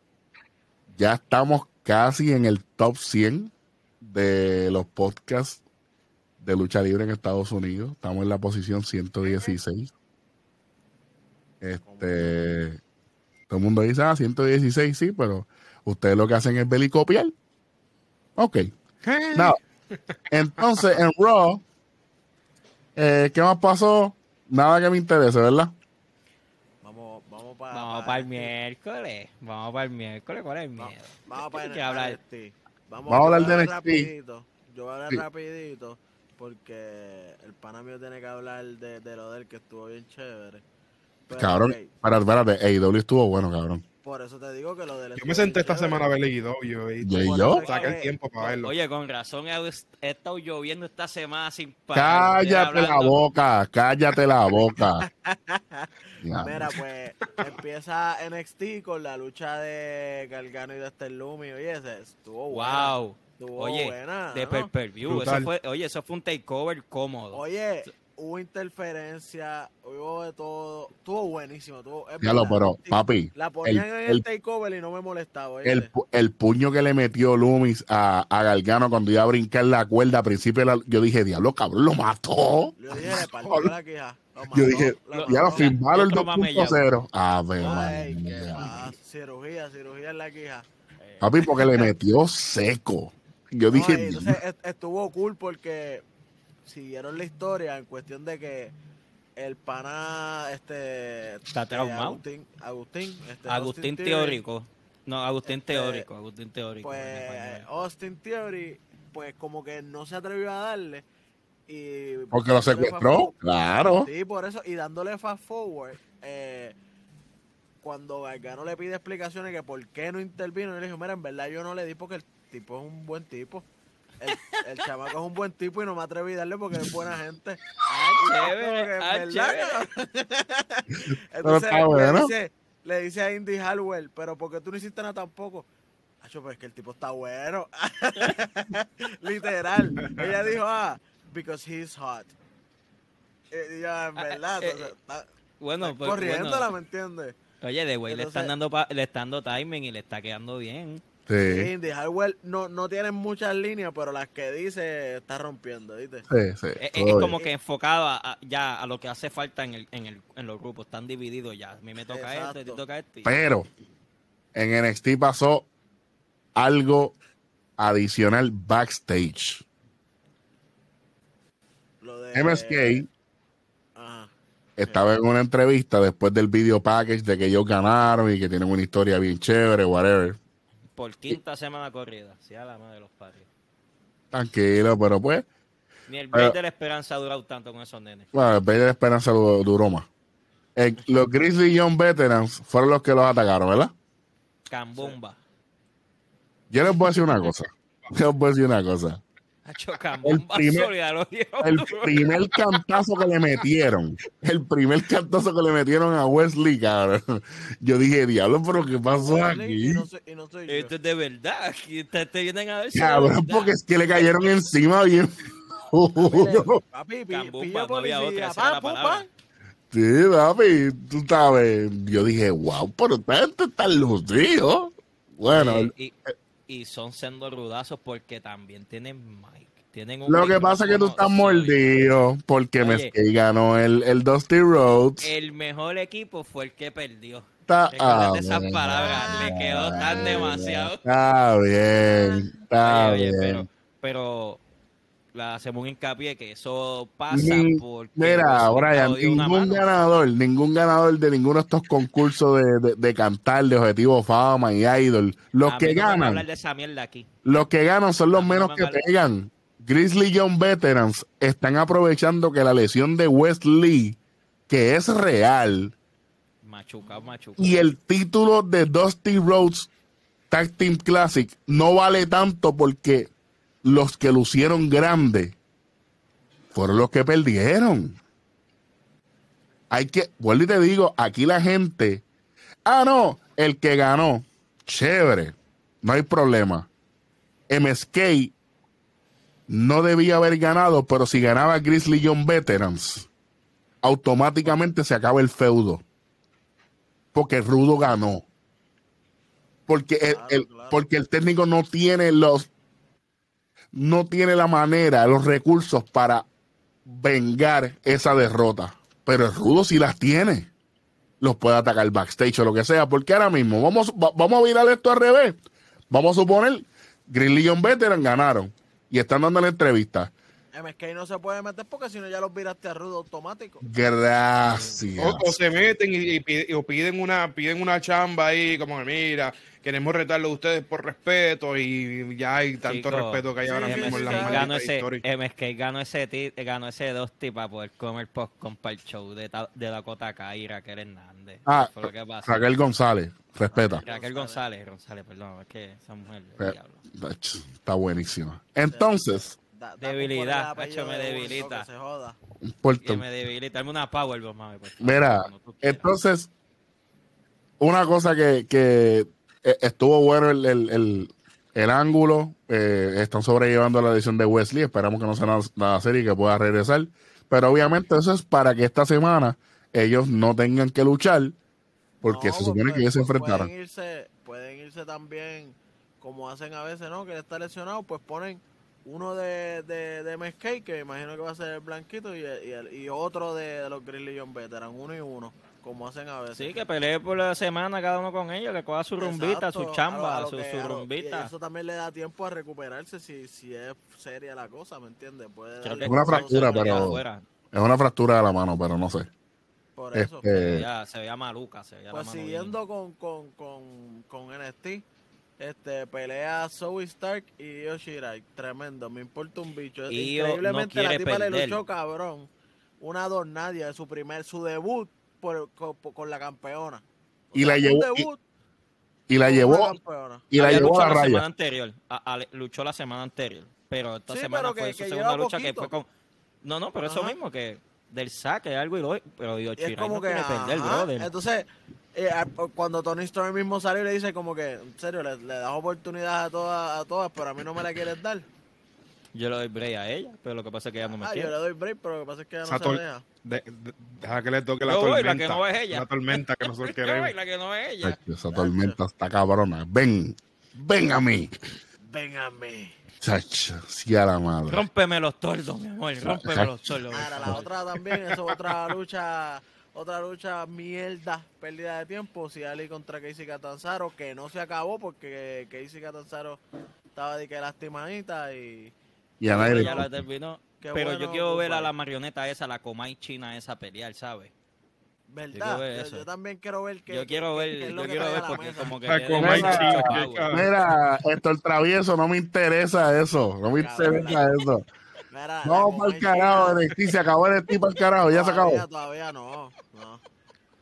ya estamos casi en el top 100 de los podcasts de lucha libre en Estados Unidos. Estamos en la posición 116. Este, todo el mundo dice, ah, 116, sí, pero ustedes lo que hacen es belicopiar. Ok. No. Entonces, en Raw, eh, ¿qué más pasó? Nada que me interese, ¿verdad? Vamos, vamos para, vamos para el miércoles. Vamos para el miércoles. ¿Cuál es el miedo? Vamos, para el hablar? Vamos, vamos, a hablar de rapidito. Yo voy a hablar rapidito porque el pana mío tiene que hablar de, de lo del que estuvo bien chévere. Cabrón, para, espérate, AEW estuvo bueno, cabrón. Por eso te digo que lo del. Yo me senté esta semana a ver Leguido y, yo? Saca el tiempo para verlo. Oye, con razón he, estado lloviendo esta semana sin parar. Cállate la boca, cállate la boca. Mira, pues empieza NXT con la lucha de Gargano y de Estelumi. Oye, ese estuvo wow. Estuvo oye, buena, de per, per view. Eso fue, oye, eso fue un takeover cómodo. Oye, hubo interferencia, hubo de todo. Estuvo buenísimo. Estuvo, ya lo, pero, papi. La ponían en el, takeover y no me molestaba. El, el, puño que le metió Loomis a, a Galgano cuando iba a brincar la cuerda al principio, yo dije, diablo, cabrón, lo mató. Yo dije, le partió la queja. yo dije, ya lo firmaron el 2.0. A ver, Ay, Cirugía, cirugía en la quija. Papi, porque le metió seco. Yo dije. Entonces estuvo cool porque siguieron la historia en cuestión de que el pana este está traumado. Agustín Agustín, este, Agustín teórico. No Agustín este, teórico Agustín teórico pues Austin Theory pues como que no se atrevió a darle y porque lo secuestró claro. Sí por eso y dándole fast forward eh, cuando Gargano le pide explicaciones que por qué no intervino, y le dijo, mira, en verdad yo no le di porque el tipo es un buen tipo el, el, chamaco es un buen tipo y no me atreví a darle porque es buena gente. Ah, chévere, ah, Entonces le, dice, le dice a Indy Hallwell, pero ¿por qué tú no hiciste nada tampoco? Acho, pues que el tipo está bueno. Literal. Ella dijo, ah, because he's hot. Y yo, en verdad, eh, está, bueno, pues, corriéndola, ¿me entiendes? Oye, de güey le están dando le están dando timing y le está quedando bien. Sí. Indy Hardware no, no tienen muchas líneas, pero las que dice está rompiendo, ¿viste? Sí, sí. Es, como que enfocado a, ya a lo que hace falta en, el, en, el, en los grupos. Están divididos ya. A mí me toca esto, a ti toca esto. Pero en NXT pasó algo adicional backstage. Lo de... MSK estaba en una entrevista después del video package de que ellos ganaron y que tienen una historia bien chévere, whatever por quinta semana corrida, sea la madre de los padres. Tranquilo, pero pues. Ni el Bay de la Esperanza ha durado tanto con esos nenes. Bueno, el Bay de la Esperanza duró, más. los Grizzly Young Veterans fueron los que los atacaron, ¿verdad? Cambumba. Yo les voy a decir una cosa. Yo les voy a decir una cosa el primer, el primer cantazo que le metieron, el primer cantazo que le metieron a Wesley, cabrón. Yo dije, diablo, pero ¿qué pasó aquí? Esto es de verdad. Te, te vienen a ver. Cabrón, porque es que le cayeron encima bien. Papi. Pa, Sí, papi, tú sabes. Yo dije, wow, pero esta gente está lucido. Bueno. y, y, son siendo rudazos porque también tienen Lo que pasa es que tú estás mordido porque ganó el, el Dusty Roads. El mejor equipo fue el que perdió. Está, ah, esas palabras, le quedó tan demasiado. Está bien, está bien. Pero, pero la hacemos hincapié que eso pasa porque mira Brian ningún ganador ningún ganador de ninguno de estos concursos de, de, cantar de objetivo fama y idol. Los que ganan los que ganan son los menos que pegan Grizzly Young Veterans están aprovechando que la lesión de Wesley que es real y el título de Dusty Rhodes Tag Team Classic no vale tanto porque los que lucieron grande fueron los que perdieron. Hay que, vuelvo y te digo, aquí la gente, ah, no, el que ganó, chévere, no hay problema. MSK no debía haber ganado, pero si ganaba Grizzly John Veterans, automáticamente se acaba el feudo. Porque Rudo ganó. Porque porque el técnico no tiene los no tiene la manera, los recursos para vengar esa derrota. Pero el Rudo sí las tiene. Los puede atacar backstage o lo que sea. Porque ahora mismo, vamos, vamos a virar esto al revés. Vamos a suponer, Green John Veteran ganaron y están dando la entrevista. MSK no se puede meter porque si no ya los viraste a rudo automático. Gracias. O, se meten y, piden una piden una chamba ahí como que mira, queremos retarlo a ustedes por respeto y ya hay tanto respeto que hay ahora mismo en la ganó ese, MSK ganó ese, ganó ese dos para poder comer post con el show de, de Dakota Kai y Raquel Ah, Raquel González, respeta. Raquel González, González, perdón, es que esa mujer Está buenísima. Entonces debilidad, hecho me debilita. Que me debilita. Dame una power, mami. Mira, entonces, una cosa que, que eh, estuvo bueno el, el, el, ángulo. Eh, están sobrellevando la edición de Wesley. Esperamos que no sea nada, serio y que pueda regresar. Pero obviamente eso es para que esta semana ellos no tengan que luchar. Porque se supone que ellos se enfrentaran. Pueden irse, pueden irse también, como hacen a veces, ¿no? Que está lesionado, pues ponen uno de, de, de Mesquite, que imagino que va a ser el blanquito, y, y, otro de, los Grizzly John Veteran, uno y uno, como hacen a veces. Sí, que pelee por la semana cada uno con ellos, que coja su rumbita, su chamba, su, rumbita. Y eso también le da tiempo a recuperarse si, si es seria la cosa, ¿me entiendes? Puede es una fractura, pero... Es una fractura de la mano, pero no sé. Por eso. Este, se, veía, se maluca. Se pues siguiendo con, con, con, con NXT este, pelea Zoe Stark y Io Shirai. Tremendo, me importa un bicho. Increíblemente la tipa le luchó cabrón. Una nadie de su primer, su debut por, con, la campeona. y, la llevó, y, la llevó. Y la llevó. a la, raya. semana anterior. luchó la semana anterior. Pero esta semana fue su segunda lucha que fue con. No, no, pero eso mismo que del saque algo y lo. Pero Io Shirai como no que, quiere perder, brother. Entonces eh, cuando Tony Storm mismo sale y le dice como que, en serio, le, das oportunidad a todas, a todas, pero a mí no me la quieres dar. Yo le doy break a ella, pero lo que pasa es que ella no me ah, quiere. Yo le doy break, pero lo que pasa es que ella no se deja. deja que le toque la tormenta. La que no es ella. La tormenta que nosotros queremos. la que no es ella. esa tormenta está cabrona. Ven, ven a mí. Ven a mí. Chacha, sí a la madre. Rómpeme los tordos, mi amor. Rómpeme los tordos. Ahora, la otra también, es otra lucha otra lucha mierda, pérdida de tiempo, si Ali contra Casey Catanzaro, que no se acabó porque Casey Catanzaro estaba de que lastimadita y... Y a nadie ya la terminó. Pero yo quiero ver a la marioneta esa, la Comay China esa pelear, ¿sabes? ¿Verdad? Yo, también quiero ver que. Yo quiero ver, yo quiero ver porque como que. Mira, esto el travieso, no me interesa eso. No me interesa eso no, para el carajo, se acabó el tipo al carajo, ya se acabó. Todavía no, no.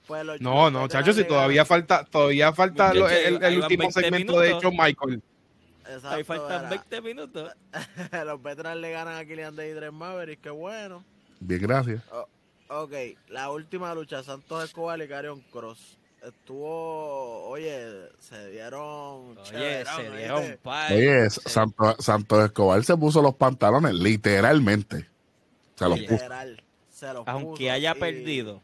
Pues no, no, chacho, si todavía falta, todavía falta el, último segmento de hecho Michael. Exacto, Ahí faltan 20 minutos. Los veterans le ganan a Killian de Dream Maverick, qué bueno. Bien, gracias. Ok, la última lucha, Santos Escobar y Carion Cross. estuvo, oye, se dieron. Oye, se dieron Oye, Santos Escobar se puso los pantalones, literalmente. Se los puso. Aunque haya perdido,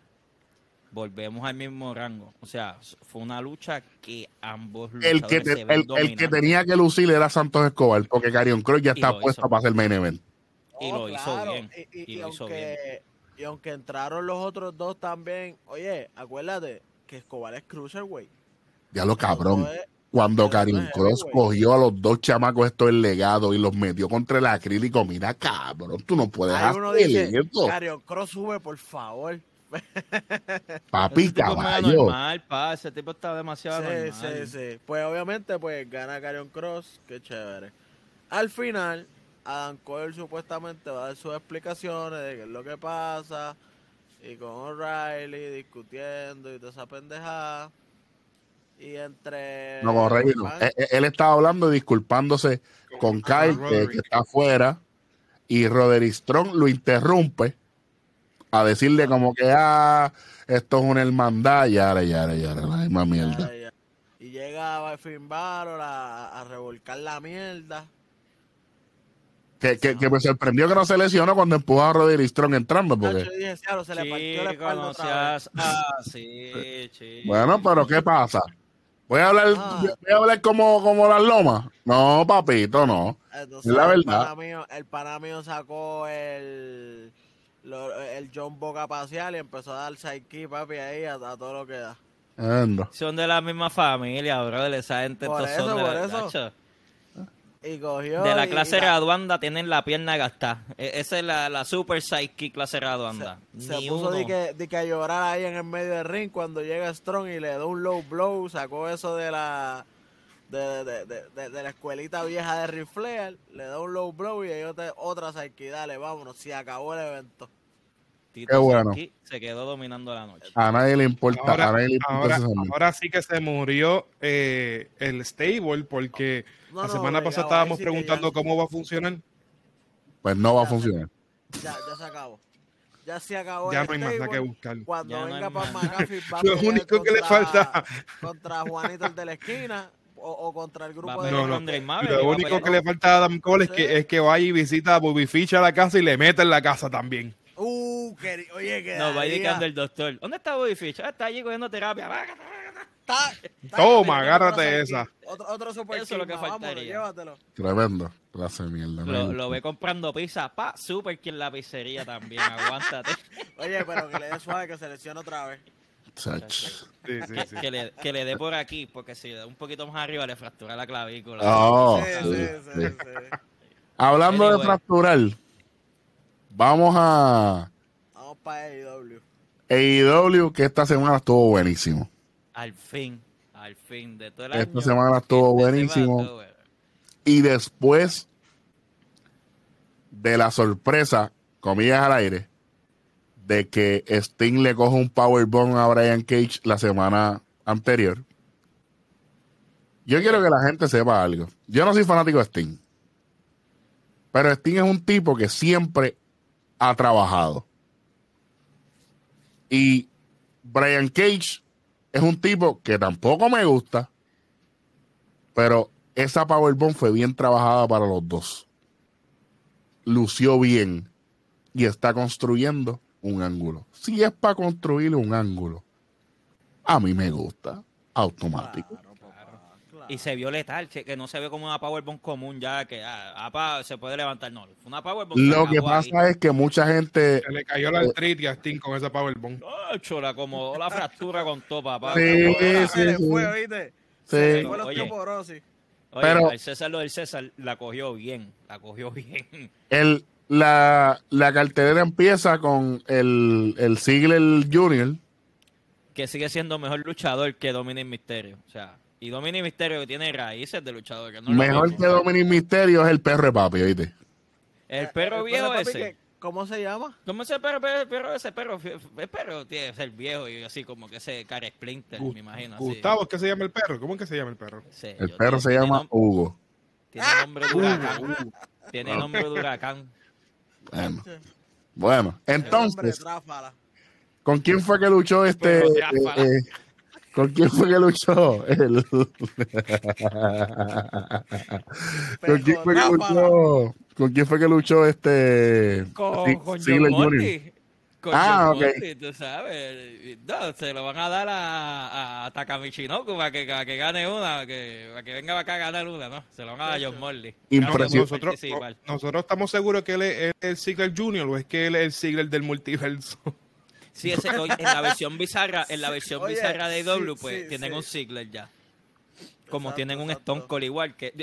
volvemos al mismo rango. O sea, fue una lucha que ambos el que, el, que tenía que lucir era Santos Escobar, porque Carion Cross ya está puesto para ser main event. Y lo hizo bien. Y, aunque, y aunque entraron los otros dos también, oye, acuérdate que Escobar es güey. Ya lo cabrón. Cuando Carion Cross cogió a los dos chamacos estos el legado y los metió contra el acrílico, mira cabrón, tú no puedes hacer esto. Carion Cross sube, por favor. Papi, caballo. Normal, pa, ese tipo está demasiado sí, normal. Sí, sí, Pues obviamente, pues gana Carion Cross, qué chévere. Al final, Adam Cole supuestamente va a dar sus explicaciones de qué es lo que pasa. Y con O'Reilly discutiendo y toda esa pendejada. Y entre. No, O'Reilly no. Él, él, estaba hablando y disculpándose con Kyle, que, está afuera. Y Roderick Strong lo interrumpe a decirle como que, ah, esto es una hermandad, ya, ya, ya, la misma mierda. Y llega Finn Balor a, a revolcar la mierda. Que, que, que, me sorprendió que no se lesionó cuando empujó a Roderick Strong entrando. Porque... se le partió la espalda Bueno, pero ¿qué pasa? ¿Voy a hablar, ah. voy a hablar como, como las lomas? No, papito, no. es la verdad. El pana, mío, sacó el, el John Boca Pacial y empezó a dar sidekick, papi, ahí a, todo lo que da. Son de la misma familia, bro. Esa gente por eso, son de por la, eso. De la clase graduanda tienen la pierna gastada. E, esa es la, la super psyche clase graduanda. Se, puso de que, de que a llorar ahí en el medio del ring cuando llega Strong y le da un low blow. Sacó eso de la de, de, de, de la escuelita vieja de Riflear. Le da un low blow y hay otra, otra psyche. Dale, vámonos. Se acabó el evento. Qué bueno. se quedó dominando la noche. A nadie le importa. Ahora, a nadie le importa ahora, sí que se murió eh, el stable porque la semana pasada estábamos preguntando cómo va a funcionar. Pues no va a funcionar. Ya, ya se acabó. Ya se acabó. Ya no hay más nada que buscar. Cuando venga para McAfee, va Lo único que le falta. Contra Juanito el de la esquina. O, contra el grupo de no, no. Lo único que le falta a Adam Cole es, que, es que vaya y visita a Bobby Fish a la casa y le meta en la casa también. Uh, que, oye, que. No, va indicando el doctor. ¿Dónde está Bobby Fish? Ah, está allí cogiendo terapia. Toma, agárrate esa. Otro, otro super Eso es lo que faltaría. llévatelo. Tremendo. Clase mierda. Lo, lo, ve comprando pizza. Pa, super quien la pizzería también. Aguántate. Oye, pero que le dé suave que se lesione otra vez. Sí, sí, sí. Que, le, que, le, dé por aquí, porque si le da un poquito más arriba le fractura la clavícula. Oh, Hablando de fracturar, Vamos a. Vamos para AEW. AEW, que esta semana estuvo buenísimo. Al fin, al fin. De todo el esta semana estuvo buenísimo. Y después de la sorpresa, comillas al aire, de que Sting le coge un powerbomb a Brian Cage la semana anterior. Yo quiero que la gente sepa algo. Yo no soy fanático de Sting. Pero Sting es un tipo que siempre ha trabajado. Y Brian Cage es un tipo que tampoco me gusta, pero esa Powerbomb fue bien trabajada para los dos. Lució bien y está construyendo un ángulo. Si es para construir un ángulo, a mí me gusta, automático y se vio letal, que no se ve como una Powerbomb común ya, que ah, se puede levantar. No, una Powerbomb. Lo que pasa es que mucha gente. Se le cayó la eh, artritis a Sting con esa Powerbomb. Oh, chola, como la fractura con todo, papá. Sí, sí, sí. sí. Fue Oye, Pero el César, lo del César, la cogió bien, la cogió bien. El, la, la cartelera empieza con el, el Ziggler Junior. Que sigue siendo mejor luchador que Dominic Mysterio. O sea, y Dominic Misterio que tiene raíces de luchador. Que no Mejor que Dominic Misterio es el perro de papi, ¿oíste? El perro viejo ese. ¿Cómo se llama? ¿Cómo es el perro, perro, ese perro? El perro tiene que ser viejo y así como que ese cara Splinter, me imagino. Gustavo, ¿qué se llama el perro? ¿Cómo es que se llama el perro? el perro se llama Hugo. Tiene nombre de huracán. tiene nombre de huracán. Bueno, bueno entonces, ¿con quién fue que luchó este? ¿Con quién fue que luchó? El... ¿Con quién fue que luchó? ¿Con quién fue que luchó este? Con, con John ah, ok. tú sabes. No, se lo van a dar a, a Takamichinoku para que, para que gane una, que, para que venga acá a ganar una, ¿no? Se lo van a dar a John Morley. Nosotros, nosotros estamos seguros que él es, el Sigler Junior o es que él es el Sigler del multiverso. Sí, ese, en la versión bizarra, en la versión bizarra de W, pues tienen un Sigler ya. Como tienen un Stone Cold igual que.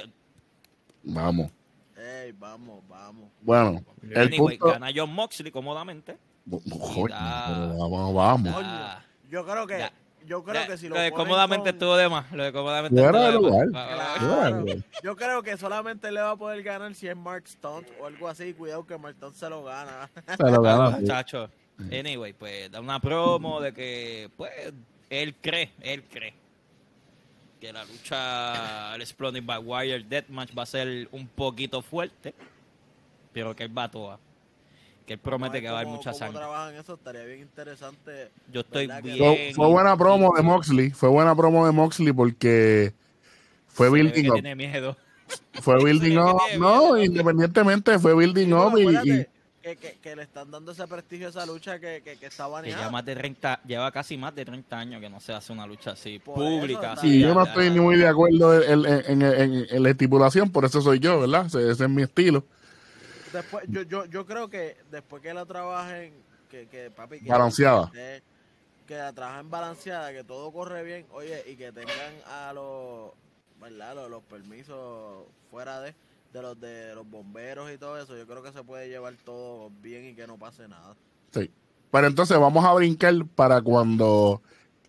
Vamos. Ey, vamos, vamos. Bueno, el punto... gana John Moxley cómodamente. vamos, vamos. Yo creo que yo creo que si lo, lo de cómodamente estuvo de más. Lo de cómodamente Yo creo que solamente le va a poder ganar si es Mark Stunt o algo así. Cuidado que Mark Stunt se lo gana. Se lo gana. Muchacho. Anyway, pues da una promo de que, pues, él cree, él cree que la lucha al Exploding by Wire Deathmatch va a ser un poquito fuerte, pero que él va a toa. Que él promete que va a haber mucha sangre. trabajan eso? Estaría bien interesante. Yo estoy bien. Fue, buena promo de Moxley, fue buena promo de Moxley porque fue building up. Tiene miedo. Fue building up, no, independientemente fue building up y que, le están dando ese prestigio a esa lucha que, que, está baneada. lleva, de 30, lleva casi más de 30 años que no se hace una lucha así pública. sí, yo no estoy ni muy de acuerdo en, la estipulación, por eso soy yo, ¿verdad? Ese, es mi estilo. Después, yo, yo, yo creo que después que la trabajen, que, que papi... Que balanceada. Que, la trabajen balanceada, que todo corre bien, oye, y que tengan a los, ¿verdad? los permisos fuera de de los de los bomberos y todo eso, yo creo que se puede llevar todo bien y que no pase nada. Sí. Pero entonces vamos a brincar para cuando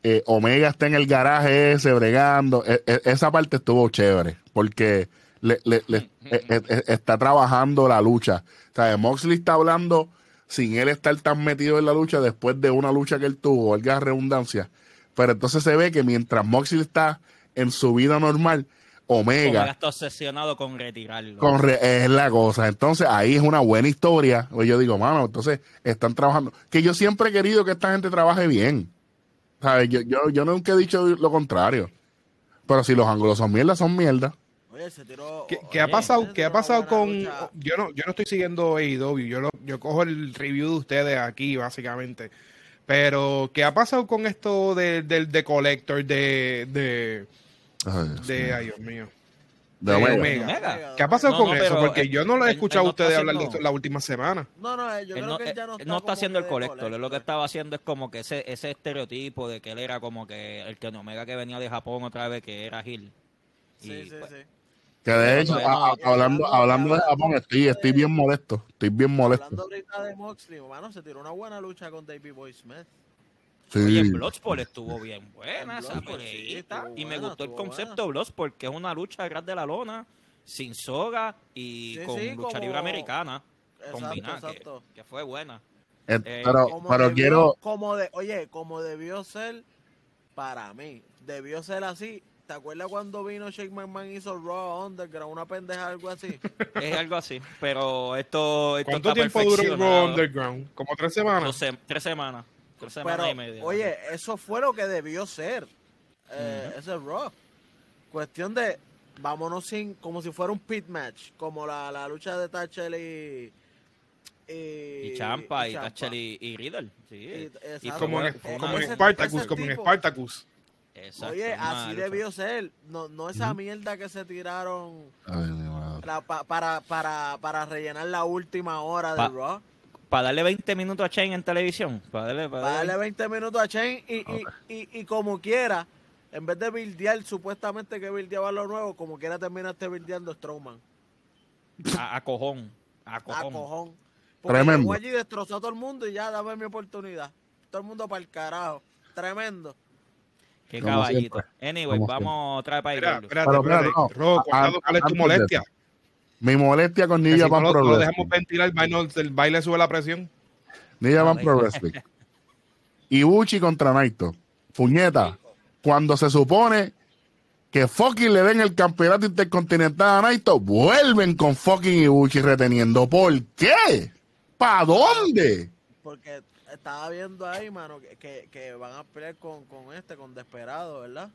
eh, Omega esté en el garaje ese bregando. E, e, esa parte estuvo chévere porque le, e, está trabajando la lucha. O sea, Moxley está hablando sin él estar tan metido en la lucha después de una lucha que él tuvo, valga redundancia. Pero entonces se ve que mientras Moxley está en su vida normal, Omega. está obsesionado con retirarlo. Con es la cosa. Entonces, ahí es una buena historia. Pues yo digo, mano, entonces están trabajando. Que yo siempre he querido que esta gente trabaje bien. ¿Sabes? Yo, yo, yo nunca he dicho lo contrario. Pero si los ángulos son mierda, son mierda. Oye, se tiró, ¿Qué, ha pasado, ¿qué ha pasado con.? Yo no, yo no estoy siguiendo AEW. Yo, yo cojo el review de ustedes aquí, básicamente. Pero, ¿qué ha pasado con esto del de, de, Collector de de, ay Dios mío. De, Omega. ¿Qué ha pasado con eso? Porque yo no lo he escuchado a ustedes hablar de esto la última semana. No, no, yo creo que él ya no está, no está haciendo el colector. Lo que estaba haciendo es como que ese, ese estereotipo de que él era como que el que Omega que venía de Japón otra vez, que era Gil. Sí, sí, pues, sí. Que de hecho, hablando, hablando de Japón, estoy, estoy bien molesto. Estoy bien molesto. Hablando ahorita de Moxley, hermano, se tiró una buena lucha con David Boy Smith. Sí. Oye, Bloodsport estuvo bien buena esa y me gustó el concepto de Bloodsport, que es una lucha detrás de la lona, sin soga y con lucha libre americana combinada, que, fue buena. Eh, eh, pero, quiero... Como de, oye, como debió ser para mí, debió ser así. ¿Te acuerdas cuando vino Shake McMahon y hizo Raw Underground? Una pendeja, algo así. es algo así, pero esto, esto ¿Cuánto tiempo duró Raw Underground? ¿Como tres semanas? tres semanas. Oye, eso fue lo que debió ser. Eh, Ese Raw. Cuestión de vámonos sin, como si fuera un pit match, como la, la lucha de Tachel y. Y, Champa, y, Tachel y, Riddle. Sí. Y, como, en, como en Spartacus, como en Spartacus. Oye, así debió ser. No, no esa mierda que se tiraron para, para, para rellenar la última hora de Raw para darle 20 minutos a Chain en televisión. Para darle, darle 20 minutos a Chain y, y, y, como quiera, en vez de bildear supuestamente que bildeaba lo nuevo, como quiera terminaste bildeando Strowman. A, cojón. A cojón. A cojón. Porque allí destrozó a todo el mundo y ya dame mi oportunidad. Todo el mundo para el carajo. Tremendo. Qué caballito. Anyway, vamos otra vez para ir. Espérate, espérate. ¿cuál es tu molestia? Mi molestia con New Japan Pro Wrestling. dejamos ventilar, el baile, sube la presión. New Japan Pro Wrestling. Ibuchi contra Naito. Puñeta. Cuando se supone que fucking le den el campeonato intercontinental a Naito, vuelven con fucking Ibuchi reteniendo. ¿Por qué? ¿Para dónde? Porque estaba viendo ahí, mano, que, que van a pelear con, con este, con Desperado, ¿verdad?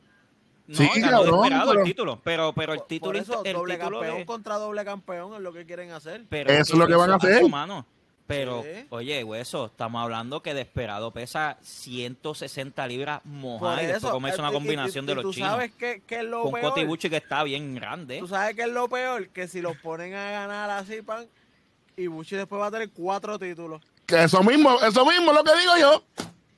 No, sí, cabrón, Desperado el título, pero, pero el título... Por eso, doble campeón contra doble campeón es lo que quieren hacer. Pero eso es lo que van a hacer. Mano. Pero, oye, hueso, estamos hablando que Desperado pesa 160 libras mojadas y después comerse eh, una combinación de los tú chinos. sabes qué, es lo con peor? Con que está bien grande. Tú sabes qué es lo peor, que si los ponen a ganar así, pan, y Buchi después va a tener cuatro títulos. Que eso mismo, eso mismo es lo que digo yo.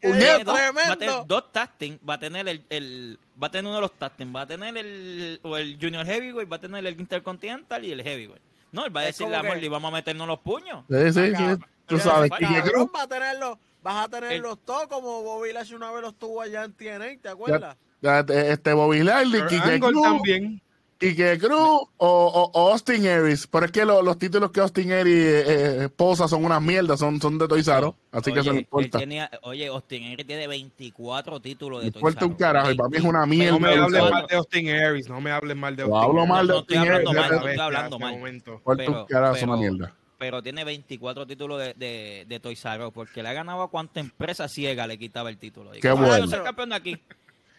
Va a tener dos tastings, va a tener el, el, va a tener uno de los tastings, va a tener el, o el Junior Heavyweight, va a tener el Intercontinental y el Heavyweight. No, él va a decirle a Morley, vamos a meternos los puños. Sí, sí, sí. Tú sabes. Y va a tenerlo, vas a tenerlos todos como Bobby Lashley una vez los tuvo allá en TNA, ¿te acuerdas? este Bobby Lashley, Kike Cruz. también. Kike Cruz o, Austin Harris. Pero es que los títulos que Austin Harris eh, eh, posa son una mierda, son, son de Toizaro. Así que eso no importa. oye, Austin Harris tiene 24 títulos de Toizaro. un carajo, y para mí es una mierda. No me hables mal de Austin Harris, no me hables mal de Austin Harris. hablo mal de Austin Harris. No estoy hablando mal. Importa un carajo, es una mierda pero tiene 24 títulos de, de, de Toy porque le ha ganado a cuánta empresa ciega le quitaba el título. Qué bueno. campeón de aquí.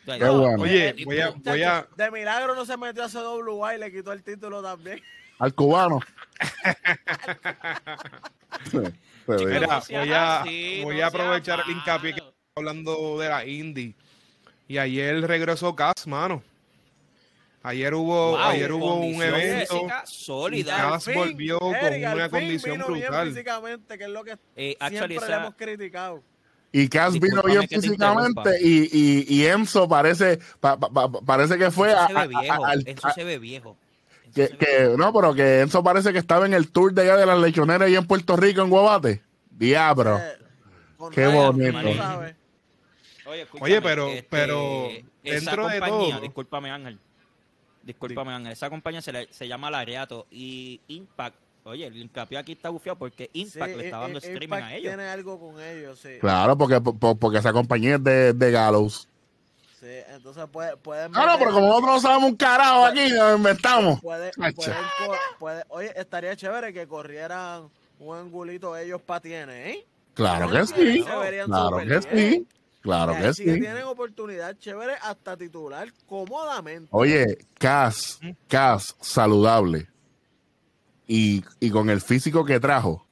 Qué bueno. Oye, voy a, voy a... De milagro no se metió a CWA y le quitó el título también. Al cubano. Mira, voy a, voy a aprovechar el hincapié que hablando de la indie. Y ayer regresó Cas, mano. Ayer hubo, ayer hubo un evento sólida. Cass volvió con una condición brutal. físicamente, que es lo que eh, siempre le hemos criticado. Y Cass vino bien físicamente y, y, y, Enzo parece parece que fue Enzo se ve viejo. Enzo se ve viejo. Que, que, no, pero que Enzo parece que estaba en el tour de allá de las lechoneras ahí en Puerto Rico, en Guabate. Diablo. Eh, Qué bonito. Oye, Oye, pero, este, pero dentro de todo. Discúlpame, Ángel Discúlpame, esa compañía se, se llama Lariato y Impact. Oye, el hincapié aquí está bufiado porque Impact le está dando streaming a ellos. tiene algo con ellos, sí. Claro, porque, porque esa compañía es de, de Gallows. Sí, entonces puede, pueden. Claro, pero como nosotros no sabemos un carajo aquí, nos inventamos. Puede, puede, oye, estaría chévere que corrieran un angulito ellos para tiene, ¿eh? Claro que sí. Claro que sí. Claro que sí. tienen oportunidad chévere hasta titular cómodamente. Oye, Cas, Cas, saludable. Y, y, con el físico que trajo,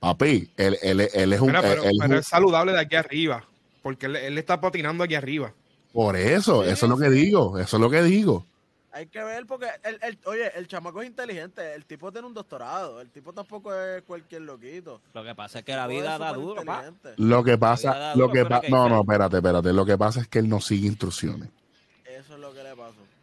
papi, él, él, él es un. pero, es saludable de aquí arriba. Porque él, él está patinando aquí arriba. Por eso, eso es lo que digo. Eso es lo que digo. Hay que ver porque, el, el, oye, el chamaco es inteligente, el tipo tiene un doctorado, el tipo tampoco es cualquier loquito. Lo que pasa es que la vida da duro, Lo que pasa, lo que pasa, no, no, espérate, espérate, lo que pasa es que él no sigue instrucciones. Eso es lo que le pasó.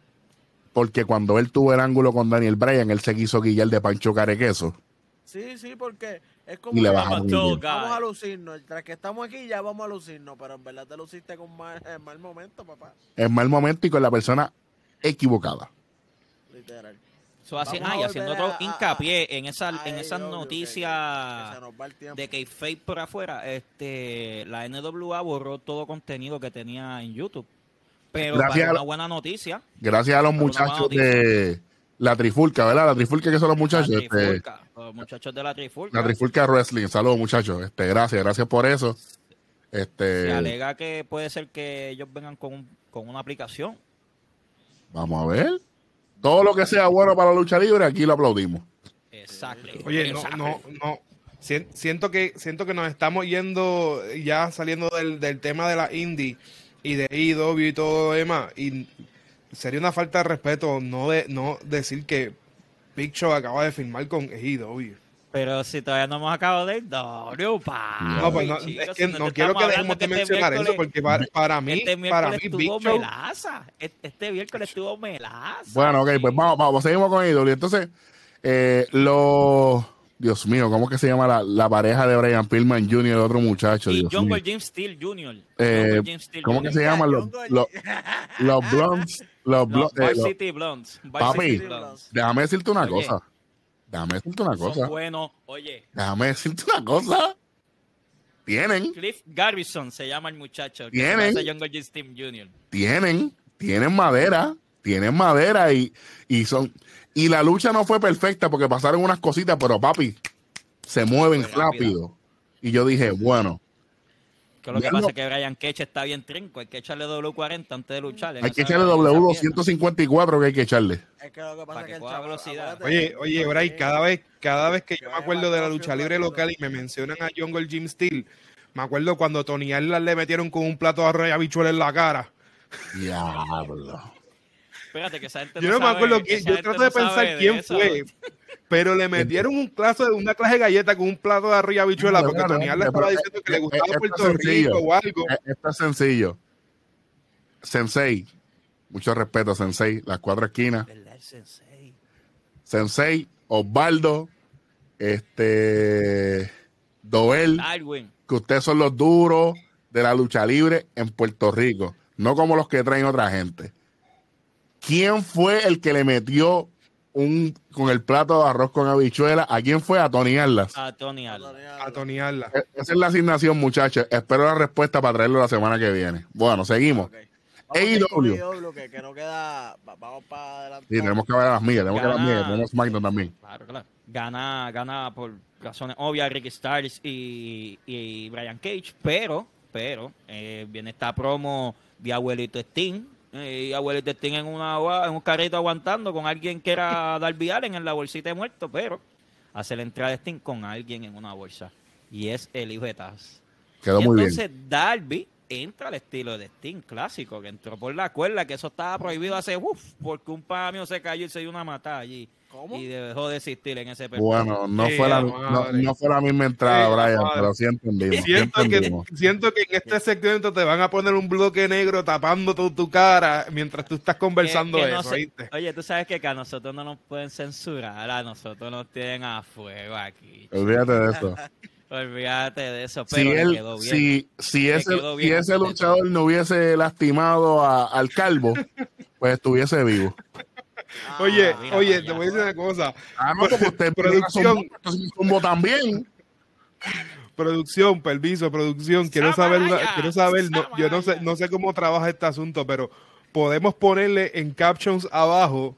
Porque cuando él tuvo el ángulo con Daniel Bryan, él se quiso guillar de Pancho Carequeso. Sí, sí, porque es como que vamos, a lucirnos. Tras que estamos aquí ya vamos a lucirnos, pero en verdad te luciste con mal, en mal momento, papá. En mal momento y con la persona equivocada. Literal. así, y haciendo otro hincapié en esa, en esa noticia de que fake por afuera, este, la NWA borró todo contenido que tenía en YouTube. Pero gracias una buena noticia. Gracias a los muchachos de la Trifulca, ¿verdad? La Trifulca que son los muchachos. Este, los muchachos de la Trifulca. La Trifulca Wrestling. Saludos muchachos. Este, gracias, gracias por eso. Este, Se alega que puede ser que ellos vengan con, con una aplicación Vamos a ver. Todo lo que sea bueno para la lucha libre, aquí lo aplaudimos. Exacto. Oye, no, no, no. Siento que, siento que nos estamos yendo, ya saliendo del, del tema de la indie y de IW y todo lo demás. Y sería una falta de respeto no, de, no decir que Big Show acaba de firmar con IW. Pero si todavía no hemos acabado de no, no, no, pues no, es que no quiero que dejemos de este mencionar eso porque para, para mí, este para mí, estuvo melaza. Este miércoles estuvo melaza. Bueno, ok, pues vamos, vamos, seguimos con Idol. Entonces, eh, los Dios mío, ¿cómo que se llama la, la pareja de Brian Pillman Jr. y otro muchacho? Y Jungle James Steel Jr. Eh, ¿Cómo que se llaman los, los, los Blondes? Los, los, eh, City Blondes. Papi, déjame decirte una cosa. Déjame decirte una cosa. Bueno, oye. Déjame decirte una cosa. Tienen. Cliff Garrison se llama el muchacho. Tienen. Jr. Tienen. Tienen madera. Tienen madera y, y son. Y la lucha no fue perfecta porque pasaron unas cositas, pero papi, se mueven rápido. Y yo dije, bueno, Que lo que pasa es que Brian Cage está bien trinco. Hay que echarle W40 antes de luchar. Hay que echarle W254 que hay que echarle. Es que lo que pasa es que, el velocidad. Oye, oye, Bray, cada vez, cada vez que yo me acuerdo de la lucha libre local y me mencionan a Jungle Jim Steel, me acuerdo cuando Tony Atlas le metieron con un plato de arroz y habichuela en la cara. Diablo. Espérate, que esa gente Yo no, me acuerdo, que, yo trato de pensar quién fue. Pero le metieron un clase, una clase de galleta con un plato de arriba bichuela porque Tony le estaba diciendo que le gustaba Puerto Rico o algo. Esto es sencillo. Sensei, mucho respeto, Sensei, las cuatro esquinas. Sensei? Sensei, Osvaldo, este, Doel, que ustedes son los duros de la lucha libre en Puerto Rico, no como los que traen otra gente. ¿Quién fue el que le metió un con el plato de arroz con habichuela. ¿A quién fue? A Tony Arlas. A Tony Arlas. A Tony Arlas. E-, esa es la asignación, muchachos. Espero la respuesta para traerlo la semana que viene. Bueno, seguimos. AEW. Que, que no queda. Vamos para adelante. Sí, tenemos que ver a las mías. Tenemos que ver a las mías. Tenemos SmackDown también. Claro, claro. Gana, gana por razones obvias Ricky Starks y, y Brian Cage. Pero, pero, eh, viene esta promo de abuelito Sting y abuelito Sting en, una, en un carrito aguantando con alguien que era Darby Allen en la bolsita de muerto, pero hace la entrada de Sting con alguien en una bolsa. Y es el hijo de Taz. Quedó muy entonces, Darby entra al estilo de Sting clásico, que entró por la cuerda, que eso estaba prohibido hace, uff, porque un pamio se cayó y se dio una matada allí. Y dejó de existir en ese periodo. Bueno, no, fue la, no, fue la misma entrada, Brian, pero sí entendimos. Siento, Que, siento que en este segmento te van a poner un bloque negro tapando tu, tu cara mientras tú estás conversando eso. oye, tú sabes que a nosotros no nos pueden censurar, a nosotros nos tienen a fuego aquí. Olvídate de eso. Olvídate de eso, pero si, quedó bien. si, si, ese, si ese luchador no hubiese lastimado al calvo, pues estuviese vivo. Ah, oye, oye, te voy a decir una cosa. Ah, no, como usted producción como también. Producción, permiso, producción. Quiero saber, quiero saber, no, yo no sé, no sé cómo trabaja este asunto, pero podemos ponerle en captions abajo,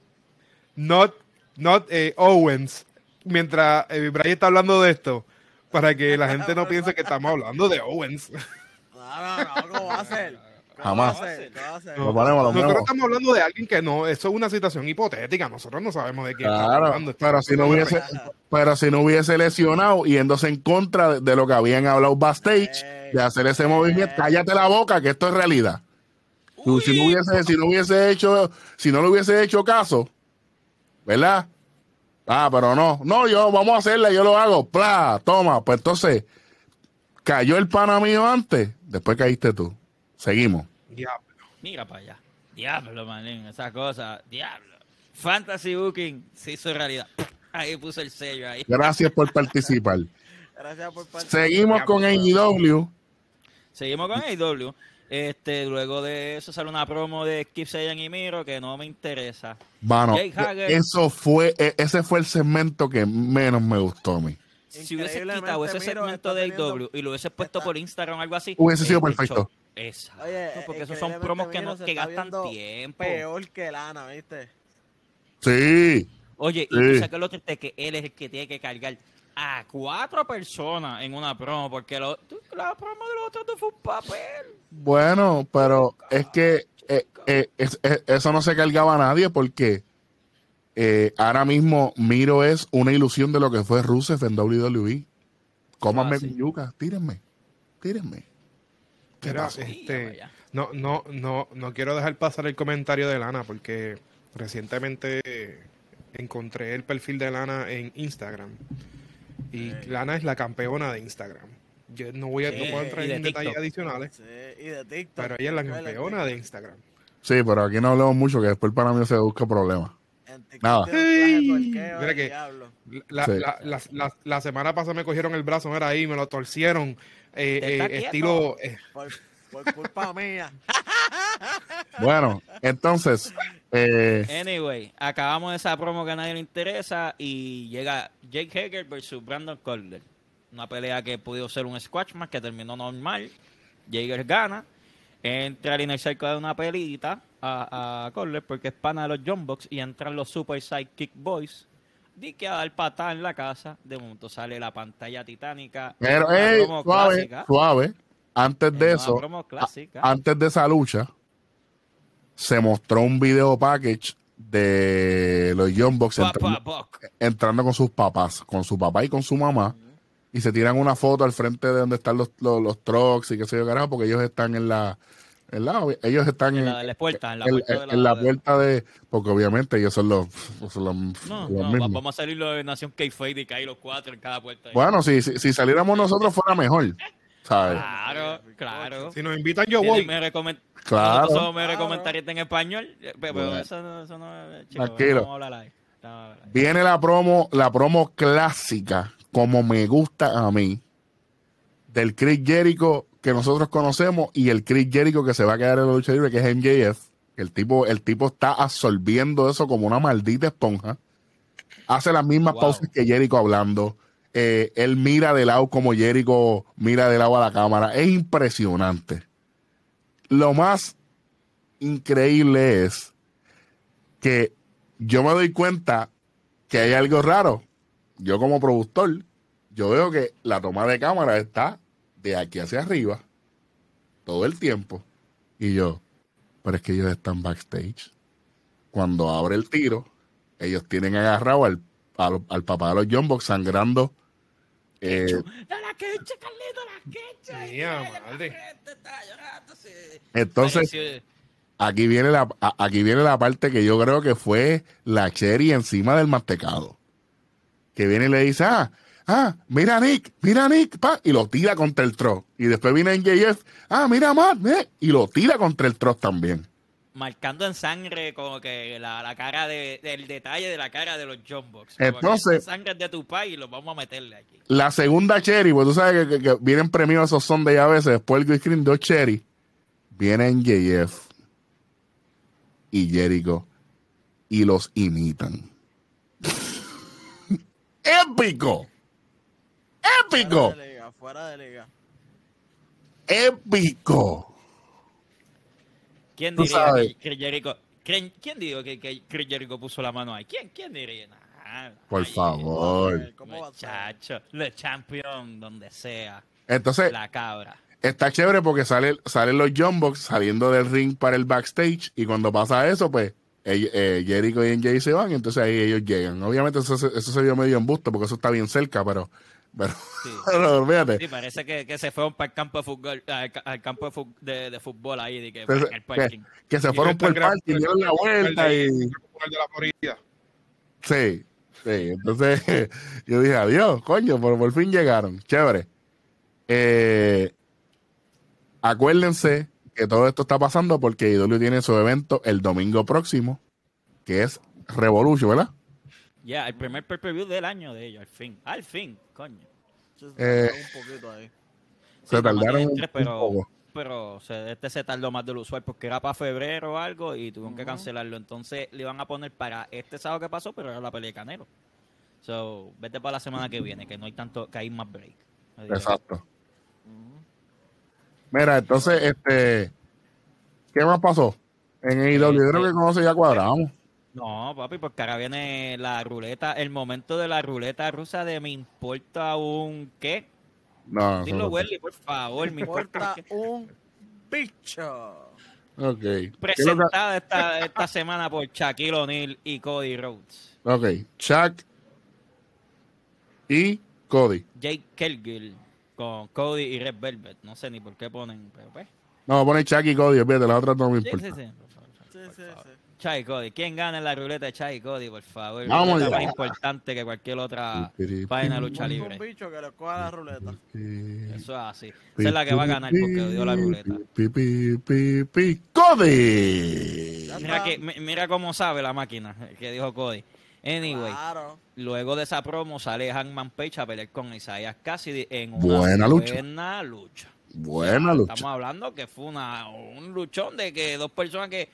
not, not eh, Owens, mientras eh, Brian está hablando de esto, para que la gente no piense que estamos hablando de Owens. No, no, no, ¿cómo va a ser? Jamás. nosotros estamos hablando de alguien que no, eso es una situación hipotética, nosotros no sabemos de qué estamos hablando. Pero si, no hubiese, pero si no hubiese lesionado yéndose en contra de lo que habían hablado backstage, de hacer ese movimiento, cállate la boca, que esto es realidad. si no hubiese, si no hubiese hecho, si no le hubiese hecho caso, ¿verdad? Ah, pero no, no, yo vamos a hacerle, yo lo hago, pla, toma, pues entonces cayó el pana mío antes, después caíste tú. Seguimos. Diablo. Mira para allá. Diablo, manín, esa cosa. Diablo. Fantasy Booking se hizo realidad. Ahí puso el sello ahí. Gracias por participar. Gracias por participar. Seguimos con AEW. Seguimos con AEW. Este, luego de eso sale una promo de Skip Sayan y Miro que no me interesa. Bueno, eso fue, e, ese fue el segmento que menos me gustó a mí. Si hubiese quitado ese segmento de AEW y lo hubiese puesto por Instagram o algo así, hubiese sido perfecto. Exacto, porque esos son promos que, no, que gastan tiempo. Peor que Lana, ¿viste? Sí. Oye, y tú sabes que lo triste que él es el que tiene que cargar a cuatro personas en una promo, porque lo, la promo de los otros no fue un papel. Bueno, pero es que eh, eh, eso no se cargaba a nadie porque eh, ahora mismo Miro es una ilusión de lo que fue Rusev en WWE. Cómanme ah, yuca, tírenme, tírenme. Este, no, no, no, no quiero dejar pasar el comentario de Lana porque recientemente encontré el perfil de Lana en Instagram y Lana es la campeona de Instagram. Yo no voy a puedo entrar en detalles adicionales, pero ella es la campeona de Instagram. Sí, pero aquí no hablamos mucho que después para mí se busca problemas. Nada. Mira que la, semana pasada me cogieron el brazo, era ahí, me lo torcieron eh, eh, estilo. Eh. Por, culpa mía. Bueno, entonces. Anyway, acabamos esa promo que a nadie le interesa y llega Jake Hager versus Brandon Calder. Una pelea que pudo ser un squash más que terminó normal. Jaeger gana. Entra al inner circle de una pelita a, a porque es pana de los John Box y entran los Super Sidekick Boys di que a dar patada en la casa, de momento sale la pantalla titánica. Pero, suave, suave. antes de eso, antes de esa lucha, se mostró un video package de los Young Bucks entrando, con sus papás, con su papá y con su mamá, y se tiran una foto al frente de donde están los, los, trucks y qué sé yo, carajo, porque ellos están en la, ellos están en, la, puerta, en, la, puerta, de, porque obviamente ellos son los, no, no, vamos a salir de Nación K-Fade y que hay los cuatro en cada puerta. Bueno, si, si, si, saliéramos nosotros fuera mejor. ¿sabes? Claro, claro. Si nos invitan, yo voy. Me, claro. Nosotros me en español, pero eso, no, eso no es chico, Tranquilo. Viene la promo, la promo clásica, como me gusta a mí, del Chris Jericho que nosotros conocemos y el Chris Jericho que se va a quedar en la lucha libre, que es MJF. El tipo, el tipo está absorbiendo eso como una maldita esponja. Hace las mismas pausas que Jericho hablando. Eh, él mira de lado como Jericho mira de lado a la cámara. Es impresionante. Lo más increíble es que yo me doy cuenta que hay algo raro. Yo como productor, yo veo que la toma de cámara está de aquí hacia arriba todo el tiempo. Y yo, pero es que ellos están backstage. Cuando abre el tiro, ellos tienen agarrado al, al, papá de los John Box sangrando. Eh, la queche, Carlito, la queche. Entonces, aquí viene, la, aquí viene la parte que yo creo que fue la cherry encima del mantecado. Que viene y le dice, ah, ah, mira Nick, mira Nick, pa, y lo tira contra el troll. Y después viene NJF, ah, mira Matt, eh, y lo tira contra el troll también. Marcando en sangre como que la, cara de, del detalle de la cara de los John Box. Entonces, sangre de tu pai y lo vamos a meterle aquí. La segunda Cherry, pues tú sabes que, vienen premios esos son de a veces, después el green screen dos Cherry, viene NJF y Jericho y los imitan. ¡Épico! Épico. Fuera de liga, Épico. ¿Quién diría que Jericho, ¿quién, quién dijo que, que Chris Jericho puso la mano ahí? ¿Quién, quién diría? Por favor. Muchacho, el champion donde sea. Entonces, la cabra. Está chévere porque sale, salen los Jumbox saliendo del ring para el backstage y cuando pasa eso, pues eh, Jericho y NJ se van, entonces ahí ellos llegan. Obviamente eso, eso se vio medio en busto porque eso está bien cerca, pero pero, sí. sí parece que, que, se fueron para el campo de fútbol, al, campo de, de, fútbol ahí, de que, el parking. Que, se fueron por el parking, dieron la vuelta y... Sí, sí. Entonces yo dije, adiós, coño, por, por fin llegaron. Chévere. Eh, acuérdense que todo esto está pasando porque IW tiene su evento el domingo próximo, que es Revolution, ¿verdad? Ya, el primer pay-per-view del año de ellos, al fin. Al fin, coño. Eh, un poquito ahí. Se tardaron un, pero, poco. Pero este se tardó más del usual porque era para febrero o algo y tuvieron que cancelarlo. Entonces le iban a poner para este sábado que pasó, pero era la pelea de Canelo. So, vete para la semana que viene, que no hay tanto, que hay más break. Exacto. Mira, entonces, este, ¿qué más pasó? En AEW, yo creo que con eso ya cuadramos. No, papi, porque ahora viene la ruleta, el momento de la ruleta rusa de me importa un qué. No, Dilo, Welly, por favor, me importa un bicho. Ok. Presentada esta, esta semana por Shaquille O'Neal y Cody Rhodes. Ok, Chuck y Cody. Jake Kelgill con Cody y Red Velvet. No sé ni por qué ponen, pero pues. No, ponen Chuck y Cody, fíjate, la otra no me importa. Sí, sí, sí. sí, sí, sí. Chai Cody. ¿Quién gana en la ruleta de Chai Cody, por favor? Vamos es más importante que cualquier otra página de lucha libre. Un bicho que le coja la ruleta. Eso es así. Esa es la que va a ganar porque dio la ruleta. ¡Cody! Mira, que, mira cómo sabe la máquina que dijo Cody. Anyway, luego de esa promo sale Hangman Page a pelear con Isaiah Cassidy en una buena lucha. Buena lucha. Buena lucha. Estamos hablando que fue una, un luchón de que dos personas que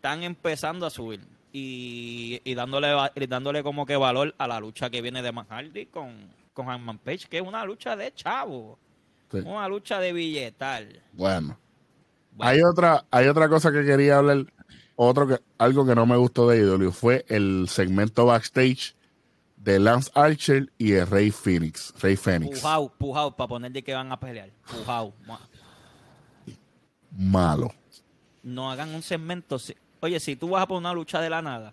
están empezando a subir y, dándole dándole como que valor a la lucha que viene de Mahardy con, con Hanman Page, que es una lucha de chavo, una lucha de billetal. Bueno. Hay otra, hay otra cosa que quería hablar, otro que, algo que no me gustó de IW fue el segmento backstage de Lance Archer y el Rey Phoenix. Rey Phoenix. Pujao, pujao, para poner de que van a pelear. Pujao. malo. No hagan un segmento. Oye, si tú vas a poner una lucha de la nada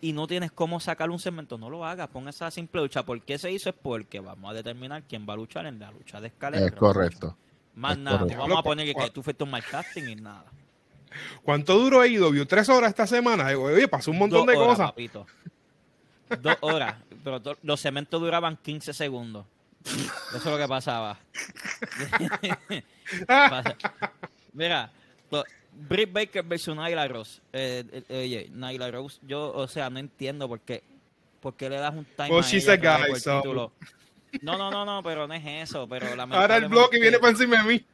y no tienes cómo sacar un segmento, no lo hagas. Pon esa simple lucha. ¿Por qué se hizo? Es porque vamos a determinar quién va a luchar en la lucha de escalera. Es correcto. Más nada. Vamos a poner que, tú fuiste un mal casting y nada. ¿Cuánto duró IW? ¿Tres horas esta semana? Oye, pasó un montón de cosas. Dos horas. Pero los cementos duraban 15 segundos. Eso es lo que pasaba. Mira, Britt Baker versus Nyla Rose. Eh, eh, oye, Nyla Rose, yo, o sea, no entiendo por qué, por qué le das un time well, she's a guy, so. No, no, no, no, pero no es eso. Pero Ahora el bloque viene para encima de mí.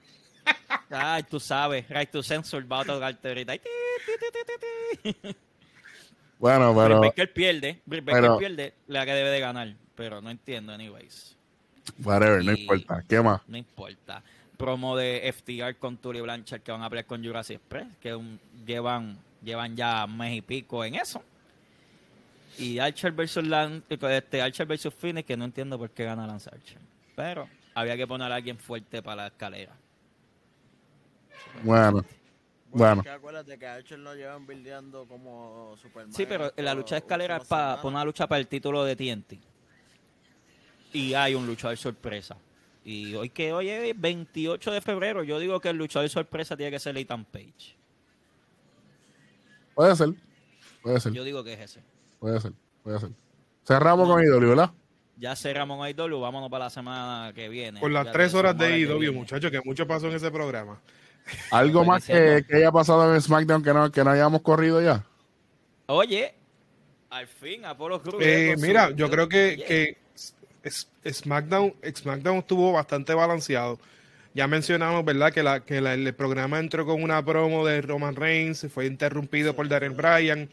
Ay, tú sabes, right to censor va a tocarte ahorita. Bueno, pero. Britt Baker pierde, Britt Baker pierde la que debe de ganar, pero no entiendo, anyways. Whatever, no importa. ¿Qué más? No importa. Promo de FTR con Tully Blanchard que van a pelear con Jurassic Express, que llevan, llevan ya mes y pico en eso. Y Archer versus Lance, este Archer versus Phoenix, que no entiendo por qué gana Lance Archer. Pero había que poner a alguien fuerte para la escalera. Bueno. Bueno. Que acuérdate que Archer lo llevan bildeando como Superman. Sí, pero la lucha de escalera es para una lucha para el título de TNT y hay un luchador sorpresa. Y hoy que hoy es 28 de febrero, yo digo que el luchador sorpresa tiene que ser Ethan Page. Puede ser. Puede ser. Yo digo que es ese. Puede ser. Puede ser. Cerramos con IW, ¿verdad? Ya cerramos con IW, vámonos para la semana que viene. Por las tres horas de IW, muchachos, que mucho pasó en ese programa. ¿Algo más que, haya pasado en SmackDown que no, que no hayamos corrido ya? Oye, al fin, Apolo Cruz. Eh, mira, yo creo que, que SmackDown, SmackDown estuvo bastante balanceado. Ya mencionamos, ¿verdad? Que, la, que el programa entró con una promo de Roman Reigns, fue interrumpido por Daniel Bryan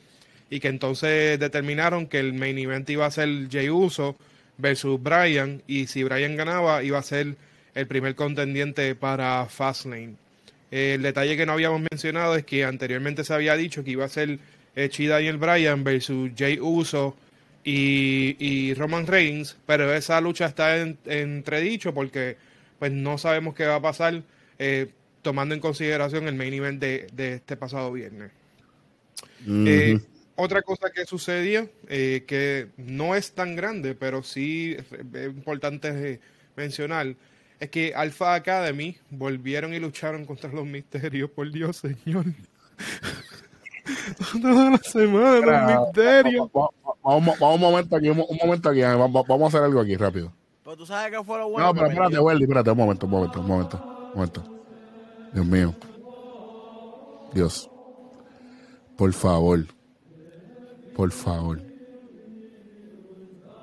y que entonces determinaron que el main event iba a ser Jey Uso versus Bryan y si Bryan ganaba iba a ser el primer contendiente para Fastlane. El detalle que no habíamos mencionado es que anteriormente se había dicho que iba a ser eh, Chi Daniel Bryan versus Jey Uso y, Roman Reigns, pero esa lucha está en, entredicho porque pues no sabemos qué va a pasar eh, tomando en consideración el main event de, este pasado viernes. Eh, otra cosa que sucedió, eh, que no es tan grande, pero sí es importante mencionar, es que Alpha Academy volvieron y lucharon contra los misterios, por Dios, señor. Toda la semana, los misterios. Vamos, vamos, un momento aquí, un, momento aquí, vamos, vamos, a hacer algo aquí rápido. Pero tú sabes que fue lo bueno. No, pero espérate, Welly, espérate, un momento, un momento, un momento, un momento. Dios mío. Dios. Por favor. Por favor.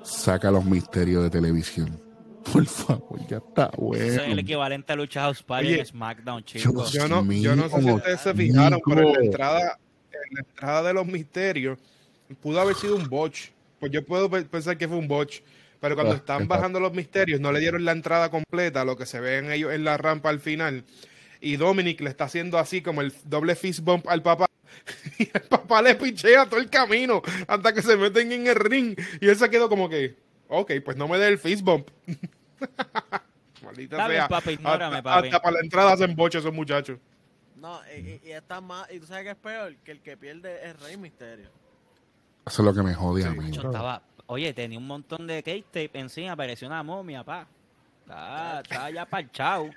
Saca los misterios de televisión. Por favor, ya está bueno. es el equivalente a Lucha House Party en SmackDown, chicos. Yo no, yo no sé si ustedes se fijaron, pero en la entrada, en la entrada de los misterios pudo haber sido un botch. Pues yo puedo pensar que fue un botch. Pero cuando ah, están bajando los misterios, no le dieron la entrada completa, lo que se ve en ellos en la rampa al final. Y Dominic le está haciendo así como el doble fist bump al papá. Y el papá le pichea todo el camino hasta que se meten en el ring. Y él se quedó como que, ok, pues no me dé el fist bump. Maldita sea. ignórame, hasta, hasta, para la entrada hacen boche esos muchachos. No, y, y, está más, y tú sabes que es peor, que el que pierde es Rey Misterio. Eso es lo que me jode a mí. oye, tenía un montón de case tape encima, parecía una momia, pa. Estaba, ya parchado.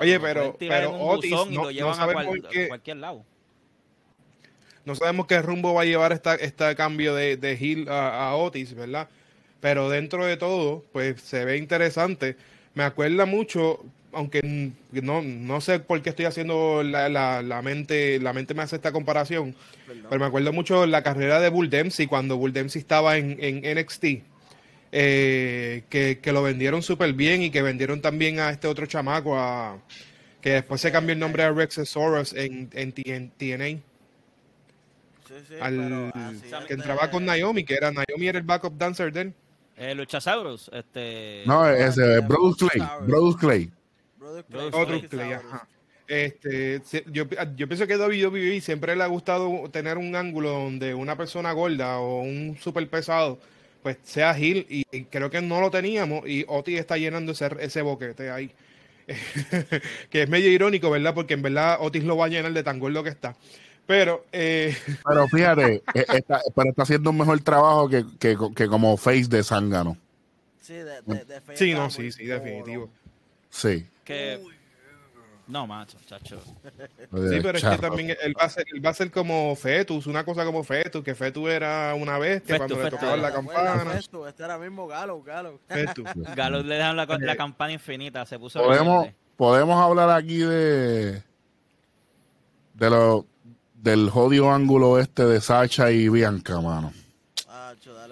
Oye, pero, pero Otis no, no sabemos cualquier lado. No sabemos qué rumbo va a llevar esta, este cambio de, de Hill a, a, Otis, ¿verdad? Pero dentro de todo, pues se ve interesante. Me acuerda mucho aunque no, no sé por qué estoy haciendo la, la, mente, la mente me hace esta comparación, pero me acuerdo mucho la carrera de Bull Dempsey cuando Bull Dempsey estaba en, en NXT, eh, que, lo vendieron súper bien y que vendieron también a este otro chamaco, a, que después se cambió el nombre a Rex Soros en, en, TNA. al, que entraba con Naomi, que era Naomi era el backup dancer de él. Eh, Luchasaurus, este... No, ese, Bruce Clay, Bruce Clay. Otro Este, yo, yo pienso que a WWE siempre le ha gustado tener un ángulo donde una persona gorda o un super pesado pues sea Gil y, creo que no lo teníamos y Oti está llenando ese, ese boquete ahí. que es medio irónico, ¿verdad? Porque en verdad Otis lo va a llenar de tan gordo que está. Pero, eh... pero fíjate, eh, está, pero está haciendo un mejor trabajo que, que, que como face de Zángano. Sí, de, de, de sí, no, sí, sí, definitivo. Sí. Que no, macho, chacho. Sí, pero es que también él va, a ser, él va a ser como Fetus, una cosa como Fetus, que Fetus era una vez que cuando le tocaban la campana. Fetus, este era mismo Galo, Galo. Fetus. Galo le dejan la, la campana infinita, se puso. Podemos, podemos hablar aquí de. de lo, del jodido ángulo este de Sacha y Bianca, mano.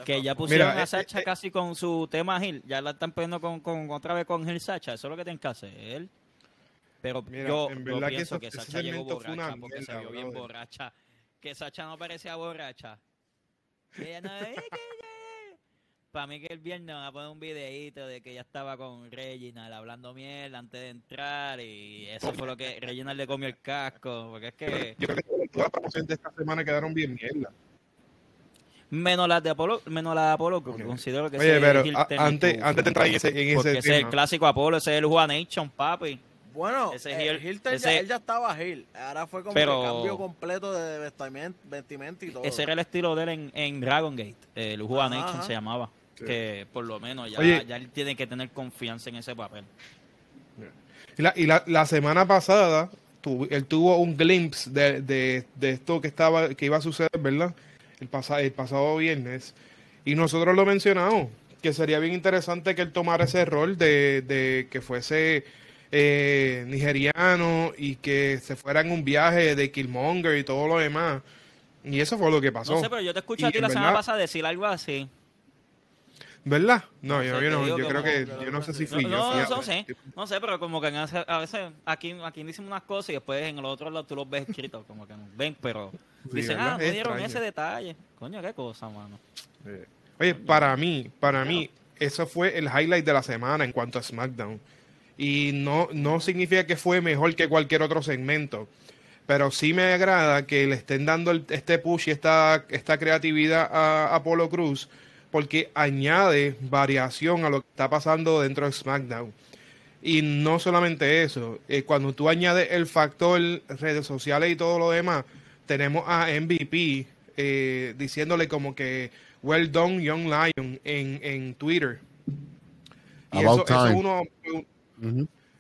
Que ya pusieron a Sacha casi con su tema Gil. Ya la están poniendo con, con, otra vez con Gil Sacha. Eso es lo que tienen que hacer. Pero yo, en verdad pienso que, Sacha llegó borracha porque se vio bien borracha. Que Sacha no parecía borracha. ella no, para mí que el viernes van a poner un videito de que ella estaba con Reginald hablando mierda antes de entrar y eso fue lo que Reginald le comió el casco, porque es que... Yo creo que todas las promociones de esta semana quedaron bien mierda. Menos las de Apolo, menos la de Apolo, que considero que Oye, pero antes, antes de entrar en ese, en ese, ese es el clásico Apolo, ese es el Juan Nation, papi. Bueno, ese eh, ya, él ya estaba Hill. Ahora fue como pero, el cambio completo de vestimenta, y todo. Ese era el estilo de él en, en Dragon Gate. El Juan Nation se llamaba. Que por lo menos ya, ya él tiene que tener confianza en ese papel. Y la, y la, la semana pasada él tuvo un glimpse de, de, de, esto que estaba que iba a suceder, ¿verdad? El, pasado el pasado viernes. Y nosotros lo mencionamos, que sería bien interesante que él tomara ese rol de, de que fuese eh, nigeriano y que se fuera en un viaje de Killmonger y todo lo demás. Y eso fue lo que pasó. No sé, pero yo te escuché a ti la semana pasada decir algo así. ¿Verdad? No, yo, no, yo creo que, yo no sé si fui no, yo. No, sé, no sé, pero como que a veces aquí, aquí dicen unas cosas y después en el otro lado tú los ves escritos, como que no ven, pero dicen, ah, me dieron ese detalle. Coño, qué cosa, mano. Oye, para mí, para mí, eso fue el highlight de la semana en cuanto a SmackDown y no, no significa que fue mejor que cualquier otro segmento. Pero sí me agrada que le estén dando este push y esta, esta creatividad a Apolo Cruz porque añade variación a lo que está pasando dentro de SmackDown. Y no solamente eso, eh, cuando tú añades el factor redes sociales y todo lo demás, tenemos a MVP eh, diciéndole como que well done Young Lion en, en Twitter. Y eso, eso, uno,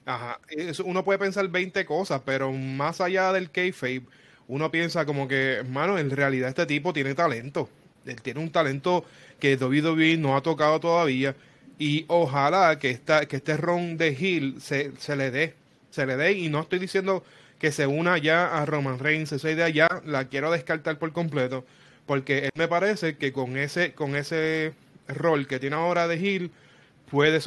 Ajá. Eso, uno puede pensar 20 cosas, pero más allá del kayfabe, uno piensa como que, hermano, en realidad este tipo tiene talento. Él tiene un talento que WWE no ha tocado todavía. Y ojalá que, esta, que este ron de Hill se, se le dé. Se le dé. Y no estoy diciendo que se una ya a Roman Reigns. Esa idea ya la quiero descartar por completo. Porque él me parece que con ese, con ese rol que tiene ahora de Hill puede,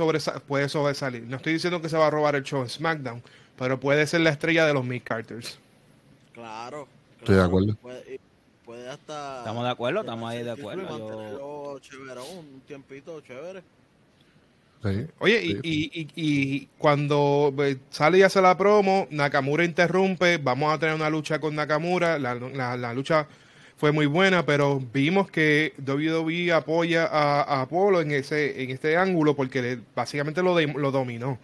puede sobresalir. No estoy diciendo que se va a robar el show en SmackDown, pero puede ser la estrella de los Mid Carters. Claro, Estoy de acuerdo. Puede, hasta. Estamos de acuerdo, estamos ahí de acuerdo. un tiempito chévere. Sí, Oye, Y, y, y, cuando eh, sale y hace la promo, Nakamura interrumpe, vamos a tener una lucha con Nakamura, la, la, la lucha fue muy buena, pero vimos que WWE apoya a, Apolo en ese en este ángulo porque básicamente lo, lo dominó.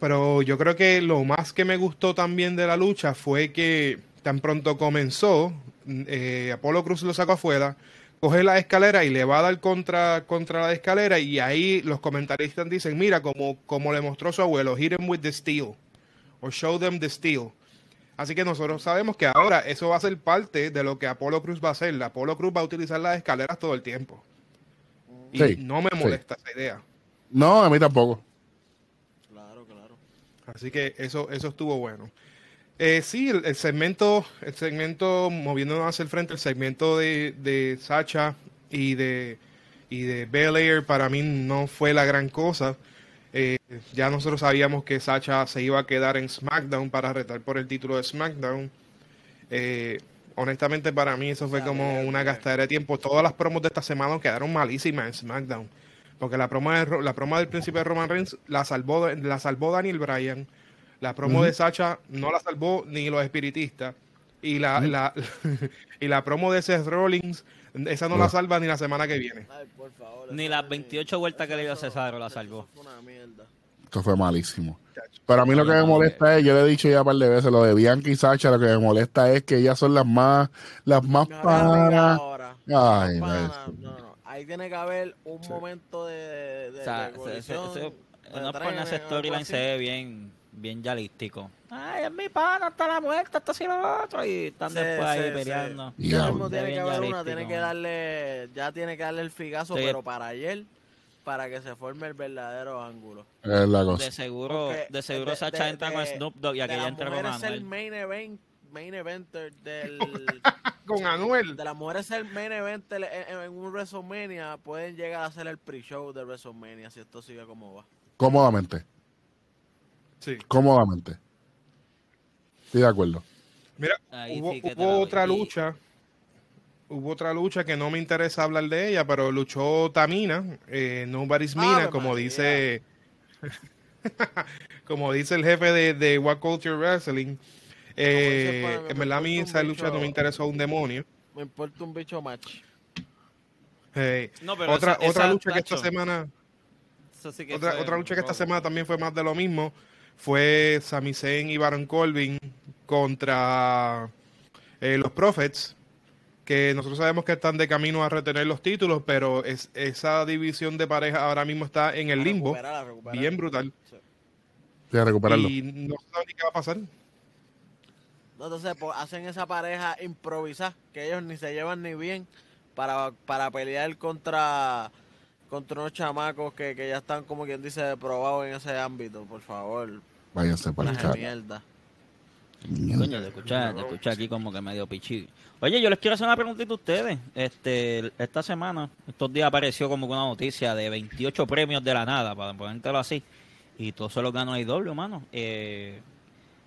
Pero yo creo que lo más que me gustó también de la lucha fue que tan pronto comenzó, eh, Apolo Cruz lo sacó afuera, coge la escalera y le va a dar contra, contra la escalera y ahí los comentaristas dicen, mira, como, como le mostró su abuelo, hit him with the steel, o show them the steel. Así que nosotros sabemos que ahora eso va a ser parte de lo que Apolo Cruz va a hacer. Apolo Cruz va a utilizar las escaleras todo el tiempo. Y no me molesta esa idea. No, a mí tampoco. Claro, claro. Así que eso, eso estuvo bueno. Eh, sí, el, segmento, el segmento, moviéndonos hacia el frente, el segmento de, de Sacha y de, y de Belair para mí no fue la gran cosa. Eh, ya nosotros sabíamos que Sacha se iba a quedar en SmackDown para retar por el título de SmackDown. Eh, honestamente, para mí eso fue como una gastadera de tiempo. Todas las promos de esta semana quedaron malísimas en SmackDown. Porque la promo, de, la promo del príncipe de Roman Reigns la salvó, la salvó Daniel Bryan. La promo de Sacha no la salvó ni los espiritistas. Y la, la y la promo de Seth Rollins, esa no la salva ni la semana que viene. ni las 28 vueltas que le dio a Cesaro la salvó. Esto fue malísimo. Pero a mí lo que me molesta es, yo le he dicho ya un par de veces, lo de Bianca y Sacha, lo que me molesta es que ellas son las más, las más panas. Ay, no, no, Ahí tiene que haber un momento de, de, o sea, ese storyline se ve bien, bien yalístico. Ay, es mi pana, hasta la muerte, hasta así lo otro. Y están después ahí peleando. Ya tiene que haber una, tiene que darle, ya tiene que darle el figazo, pero para ayer para que se forme el verdadero ángulo. Es la cosa. De seguro, de seguro Sacha entra con Snoop Dogg y aquella entra con Anuel. es el main event, main eventer del con Anuel. De las mujeres el main eventer en, en, un WrestleMania pueden llegar a ser el pre-show de WrestleMania si esto sigue como va. Cómodamente. Sí. Cómodamente. Estoy de acuerdo. Mira, hubo, hubo otra lucha hubo otra lucha que no me interesa hablar de ella, pero luchó Tamina, eh, Nobody's Mina, como dice como dice el jefe de, de What Culture Wrestling. Eh, en verdad a mí esa lucha no me interesó un demonio. Me importa un bicho match. otra otra lucha que esta semana otra, otra lucha que esta semana también fue más de lo mismo fue Sami Zayn y Baron Corbin contra eh, los Prophets que nosotros sabemos que están de camino a retener los títulos, pero es, esa división de pareja ahora mismo está en el limbo, bien brutal. recuperarlo. Y no saben ni qué va a pasar. entonces pues, hacen esa pareja improvisada, que ellos ni se llevan ni bien, para, para pelear contra contra unos chamacos que, que ya están, como quien dice, probados en ese ámbito, por favor. Váyanse para el mierda. Coño, de escuchar aquí como que medio pichi. Oye, yo les quiero hacer una preguntita a ustedes. Este, esta semana, estos días apareció como una noticia de 28 premios de la nada, para ponértelo así. Y todos se los ganó doble, mano. Eh,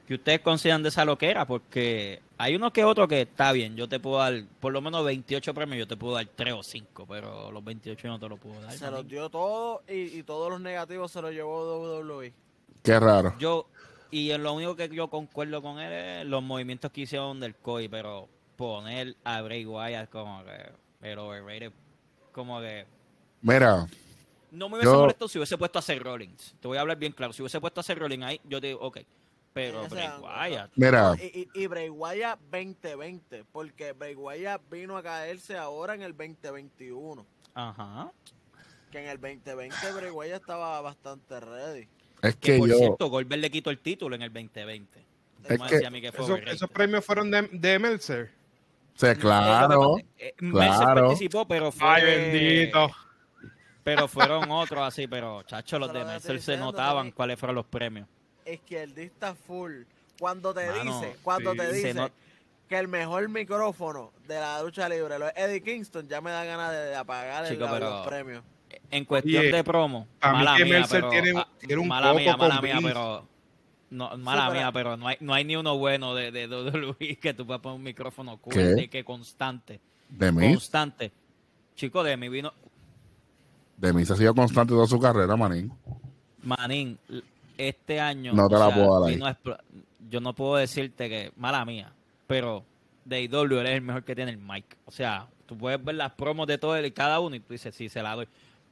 que ustedes consideran de esa loquera, porque hay uno que otro que está bien. Yo te puedo dar, por lo menos 28 premios, yo te puedo dar 3 o 5, pero los 28 no te los puedo dar. Se los dio todo y, y todos los negativos se los llevó WWE. Qué raro. Yo, y lo único que yo concuerdo con él es los movimientos que hicieron del COI, pero poner a Bray Wyatt como que pero overrated, como que Mira. No me hubiese molestado si hubiese puesto a Seth Rollins. Te voy a hablar bien claro. Si hubiese puesto a Seth Rollins ahí, yo te digo, ok. Pero Bray Wyatt. Mira. Y, y, Bray Wyatt 2020. Porque Bray Wyatt vino a caerse ahora en el 2021. Ajá. Que en el 2020 Bray Wyatt estaba bastante ready. Es que, por cierto, Goldberg le quitó el título en el 2020. Es que, esos premios fueron de, de Meltzer. Sí, claro. Eh, claro. participó, pero fue. Ay, bendito. Pero fueron otros así, pero chacho, los de Meltzer se notaban cuáles fueron los premios. Izquierdista full. Cuando te dice, cuando te dice que el mejor micrófono de la lucha libre lo es Eddie Kingston, ya me da ganas de, apagar el, los premios en cuestión de promo, mala mía, pero, tiene, ah, un mala mía, mala mía, pero no, mala mía, pero no hay, no hay ni uno bueno de, de, Luis que tú puedas poner un micrófono cool, que constante. ¿De mí? Constante. Chico, de mí vino. De mí se ha sido constante toda su carrera, Manín. Manín, este año. No te la puedo dar. yo no puedo decirte que, mala mía, pero de IW eres el mejor que tiene el mic. O sea, tú puedes ver las promos de todo y cada uno y tú dices, sí, se la doy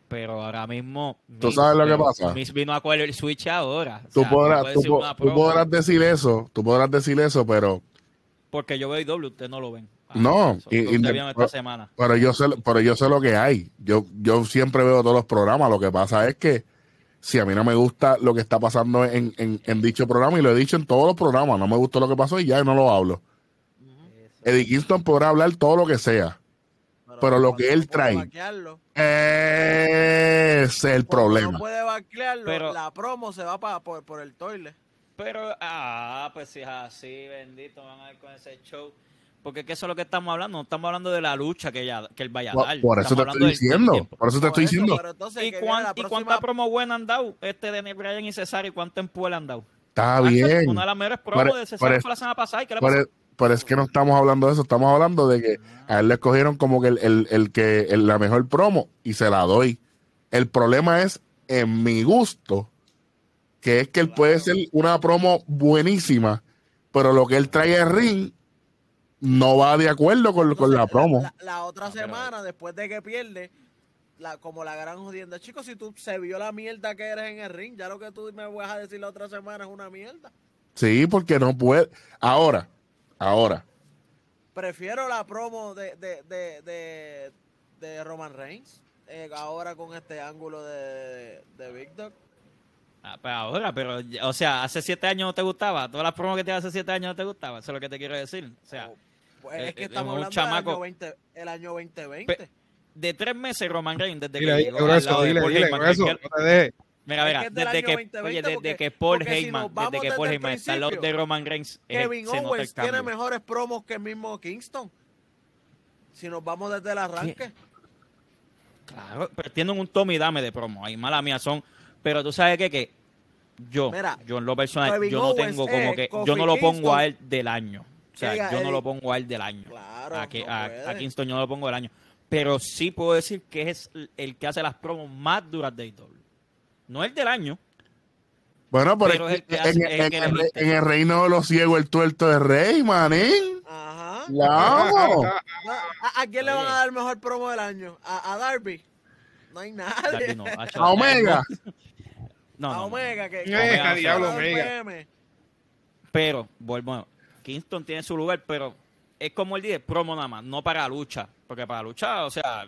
pero ahora mismo. ¿Tú sabes lo que pasa? Miss vino a coger el Switch ahora. Tú, podrás, tú, podrás decir eso, tú podrás decir eso, pero. Porque yo veo W, ustedes no lo ven. Ah, no, y, esta semana. pero yo sé, pero yo sé lo que hay. Yo, yo siempre veo todos los programas. Lo que pasa es que si a mí no me gusta lo que está pasando en, en, dicho programa, y lo he dicho en todos los programas, no me gustó lo que pasó y ya no lo hablo. Eddie Kingston podrá hablar todo lo que sea pero, lo que él trae es el problema. No puede vaquearlo, pero, la promo se va para, por, el toile. Pero, ah, pues si es así, bendito, van a ir con ese show. Porque eso es lo que estamos hablando, no estamos hablando de la lucha que, ya, que él vaya a dar. Por, eso te estoy diciendo, por eso te estoy diciendo. ¿Y, cuánta promo buena han dado este de Brian y César y cuánto empuje le han dado? Está bien. Una de las mejores promos de César fue la semana pasada. ¿y qué le pasó? pero es que no estamos hablando de eso, estamos hablando de que a él le escogieron como que el, que la mejor promo y se la doy. El problema es en mi gusto, que es que él puede ser una promo buenísima, pero lo que él trae al ring no va de acuerdo con, la promo. La, otra semana, después de que pierde, la, como la gran jodienda. Chicos, si tú se vio la mierda que eres en el ring, ya lo que tú me vas a decir la otra semana es una mierda. Sí, porque no puede. Ahora, ahora. Prefiero la promo de, de, de, de, Roman Reigns. Eh, ahora con este ángulo de, de Big Dog. Ah, pero pues ahora, pero, o sea, hace siete años no te gustaba. Todas las promos que te hace siete años no te gustaban. Eso es lo que te quiero decir. O sea, oh, pues es que eh, estamos hablando chamaco, del año, 20, el año 2020 de tres meses Roman Reigns desde que llegó al lado de Paul Heyman. Mira, mira, desde que, oye, desde que Paul Heyman, desde que Paul Heyman está al de Roman Reigns, eh, Kevin Owens tiene mejores promos que el mismo Kingston. Si nos vamos desde el arranque. Claro, pero tienen un Tommy Dame de promo. Ahí mala mía son. Pero tú sabes qué, que yo, yo en lo personal, yo no tengo como que, yo no lo pongo a él del año. O sea, yo no lo pongo a él del año. Claro, a, que, a, Kingston yo no lo pongo del año pero sí puedo decir que es el que hace las promos más duras de IW. No el del año. Bueno, pero, es el que hace, en, el, reino de los ciegos, el tuerto de rey, manín. Ajá. ¿A, quién le van a dar el mejor promo del año? ¿A, Darby? No hay nadie. a Omega. No, a Omega, que, Omega, diablo, Omega. Pero, vuelvo, Kingston tiene su lugar, pero es como el día promo nada más, no para lucha. Porque para luchar, o sea,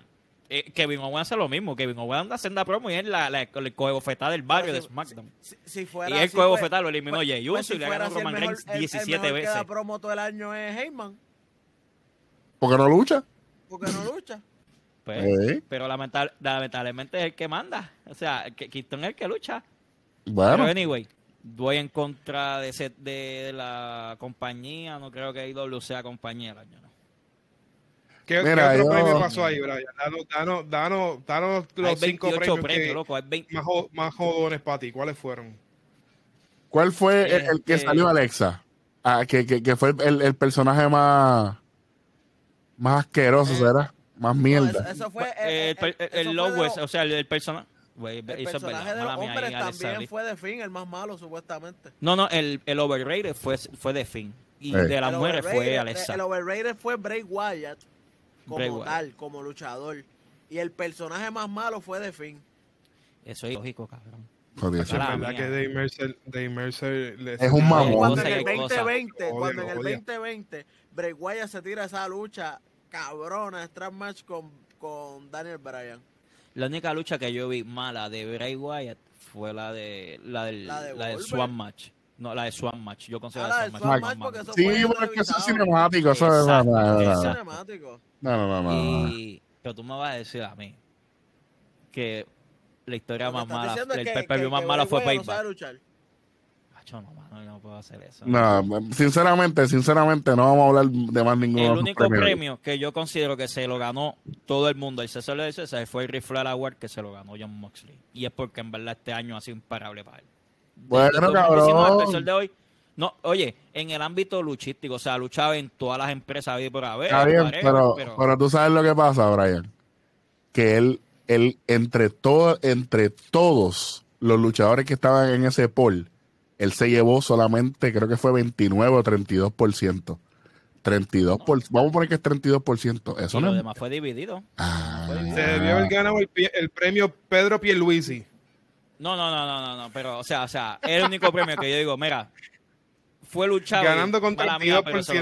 eh, Kevin Owens hace lo mismo. Kevin Owens anda haciendo promo y es la, la, el coebofetá del barrio de SmackDown. Si, fuera, y el si lo eliminó pues, Jey pues, Uso y le ganó Roman Reigns 17 el veces. El promo todo el año es Heyman. ¿Por qué no lucha? Porque no lucha. Pues, Pero lamentablemente es el que manda. O sea, Kingston es el que lucha. Bueno. Pero anyway, voy en contra de, ese, de, la compañía. No creo que IW sea compañía el año. ¿Qué, Mira, otro premio pasó ahí, Brian? Danos, danos, danos, los cinco premios, premios loco, hay 20... más, más jodones para ti. ¿Cuáles fueron? ¿Cuál fue el, que este salió Alexa? Ah, que, que, que, fue el, el, personaje más más asqueroso, eh, ¿será? Más mierda. No, eso, fue eh, el, el, el lowest, o sea, el, personaje el personaje de los hombres también fue de Finn, el más malo, supuestamente. No, no, el, el overrated fue, fue de Finn. Y eh. de las mujeres fue Alexa. El overrated fue Bray Wyatt como tal, como luchador. Y el personaje más malo fue de Finn. Eso es lógico, cabrón. Es verdad que Dave Mercer, Dave Mercer es un mamón. Cuando en el 2020, cuando en el 2020 Bray Wyatt se tira esa lucha cabrona, strap match con, con Daniel Bryan. La única lucha que yo vi mala de Bray Wyatt fue la de la del, la de la del Swan Match. No, la de Swan Match. Yo considero ah, la de Swan Match. Sí, porque eso es cinemático. Eso es, no, no, cinemático. No, no, no, Y, pero tú me vas a decir a mí que la historia más mala, el que, más malo fue Payback. No, no, no puedo hacer eso. No, sinceramente, sinceramente, no vamos a hablar de más ningún El único premio que yo considero que se lo ganó todo el mundo, el César de César, fue el Rifle Award que se lo ganó John Moxley. Y es porque en verdad este año ha sido imparable para él. Bueno, cabrón. de hoy, no, oye, en el ámbito luchístico, o sea, luchaba en todas las empresas por haber. Está bien, pero, pero, tú sabes lo que pasa, Brian. Que él, él entre, todo, entre todos los luchadores que estaban en ese poll, él se llevó solamente, creo que fue 29 o 32%. 32 por, vamos a poner que es 32%. Eso y no lo demás fue dividido. Ah, se debió haber ganado el, el premio Pedro Pierluisi. No, no, no, no, no, pero, o sea, o sea, es el único premio que yo digo, mira, fue luchado. Ganando con la mía, pero Sí,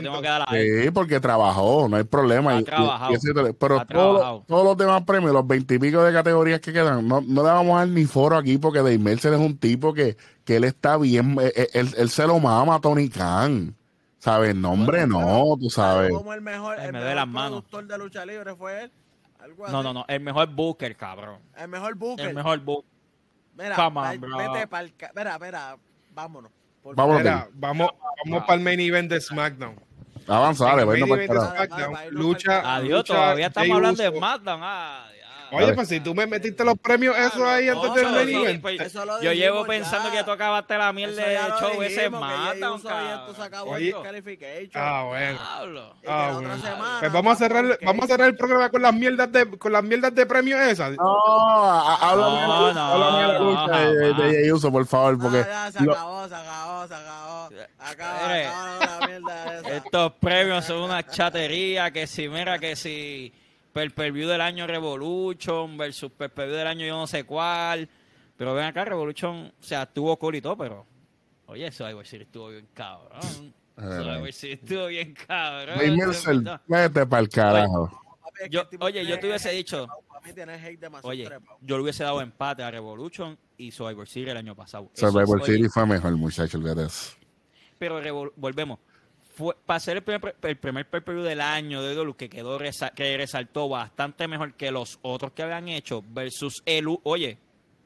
porque trabajó, no hay problema. Ha trabajado. pero todos, los demás premios, los veintipico de categorías que quedan, no, no le vamos a dar ni foro aquí porque Mercer es un tipo que, que él está bien, eh, eh, él, él, se lo mama a Tony Khan. ¿Sabes? Nombre no, tú sabes. Como el mejor, el mejor productor de lucha libre fue él. no, no, no, el mejor booker, cabrón. El mejor booker. El mejor booker. Mira, Come on, bro. vete para el... Mira, mira, vámonos. Vamos, mira, vamos, vamos para el main event de SmackDown. Avanzar, bueno, para Lucha. Adiós, todavía estamos hablando de SmackDown. Ah, Oye, pues si tú me metiste los premios eso ahí antes del main event. Pues, yo llevo pensando que tú acabaste la mierda de show ese mata. Ah, bueno. Ah, bueno. Pues vamos a cerrar, vamos a cerrar el programa con las mierdas de con las mierdas de premios esas. No, háblame no, no, de lucha de Uso, por favor, porque se acabó, se acabó, se acabó. Acabó, acabó la mierda Estos premios son una chatería que si mira que si per, per view del año Revolution versus per, per view del año yo no sé cuál. Pero ven acá, Revolution, o sea, estuvo cool y todo, pero. Oye, eso Survivor Series estuvo bien cabrón. Survivor Series estuvo bien cabrón. vete para el carajo. Yo, oye, yo te hubiese dicho. Oye, yo le hubiese dado empate a Revolution y Survivor Series el año pasado. Survivor Series fue mejor, muchacho, de eso. Pero volvemos. Fue, para ser el primer, el primer pay-per-view del año de Dolu, que quedó que resaltó bastante mejor que los otros que habían hecho, versus el. Oye,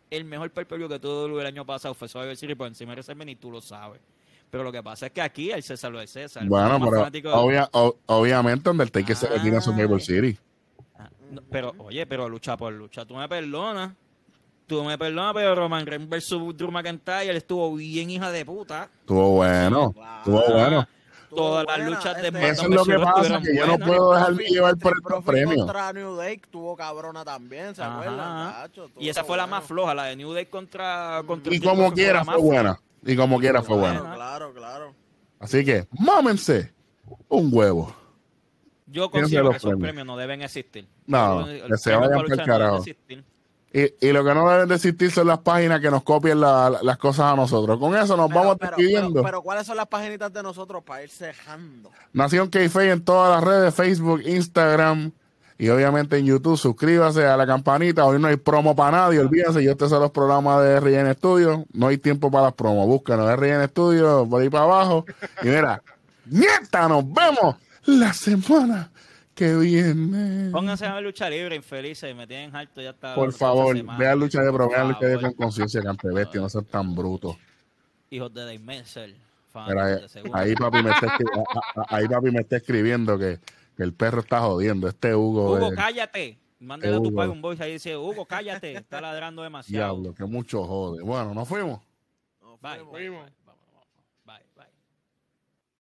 el mejor pay-per-view que tuvo el año pasado fue Survivor Series por encima de WrestleMania y tú lo sabes. Pero lo que pasa es que aquí el César lo es César. Bueno, pero obvia, obviamente Undertaker ah, se retira a Survivor Series. Ah, pero, oye, pero lucha por lucha, tú me perdonas. Tú me perdonas, pero Roman Reigns versus Drew McIntyre estuvo bien hija de puta. Estuvo bueno, estuvo bueno todas las luchas de este, Eso es lo que pasa, que yo no puedo dejarme llevar por estos premios. contra New Day tuvo cabrona también, ¿se acuerdan? y esa fue la más floja, la de New Day contra... contra y como quiera fue buena. Y como quiera fue buena. Claro, claro. Así que, mámense un huevo. Yo considero que esos premios no deben existir. No, que se vayan por el carajo. Y, lo que no deben de existir son las páginas que nos copien las cosas a nosotros. Con eso nos vamos despidiendo. Pero, ¿cuáles son las páginas de nosotros para ir cejando? Nación k en todas las redes, Facebook, Instagram y obviamente en YouTube. Suscríbase a la campanita. Hoy no hay promo para nadie, olvídense. Yo te sé los programas de RN Studio. No hay tiempo para las promos. Búscanos RN Studio por ahí para abajo. Y mira, ¡nieta! Nos vemos la semana que viene. Pónganse a ver lucha libre, infelices, me tienen alto ya está. Por favor, vean lucha libre, pero vean lucha libre con conciencia, cante bestia, no sean tan brutos. Hijos de Dave Menzel. Ahí, papi me está ahí papi me está escribiendo que, que, el perro está jodiendo. Este Hugo. Hugo, cállate. Mándale a tu padre un voice ahí dice, Hugo, cállate, está ladrando demasiado. Diablo, que mucho jode. Bueno, nos fuimos. Nos fuimos. Bye, bye, bye, bye.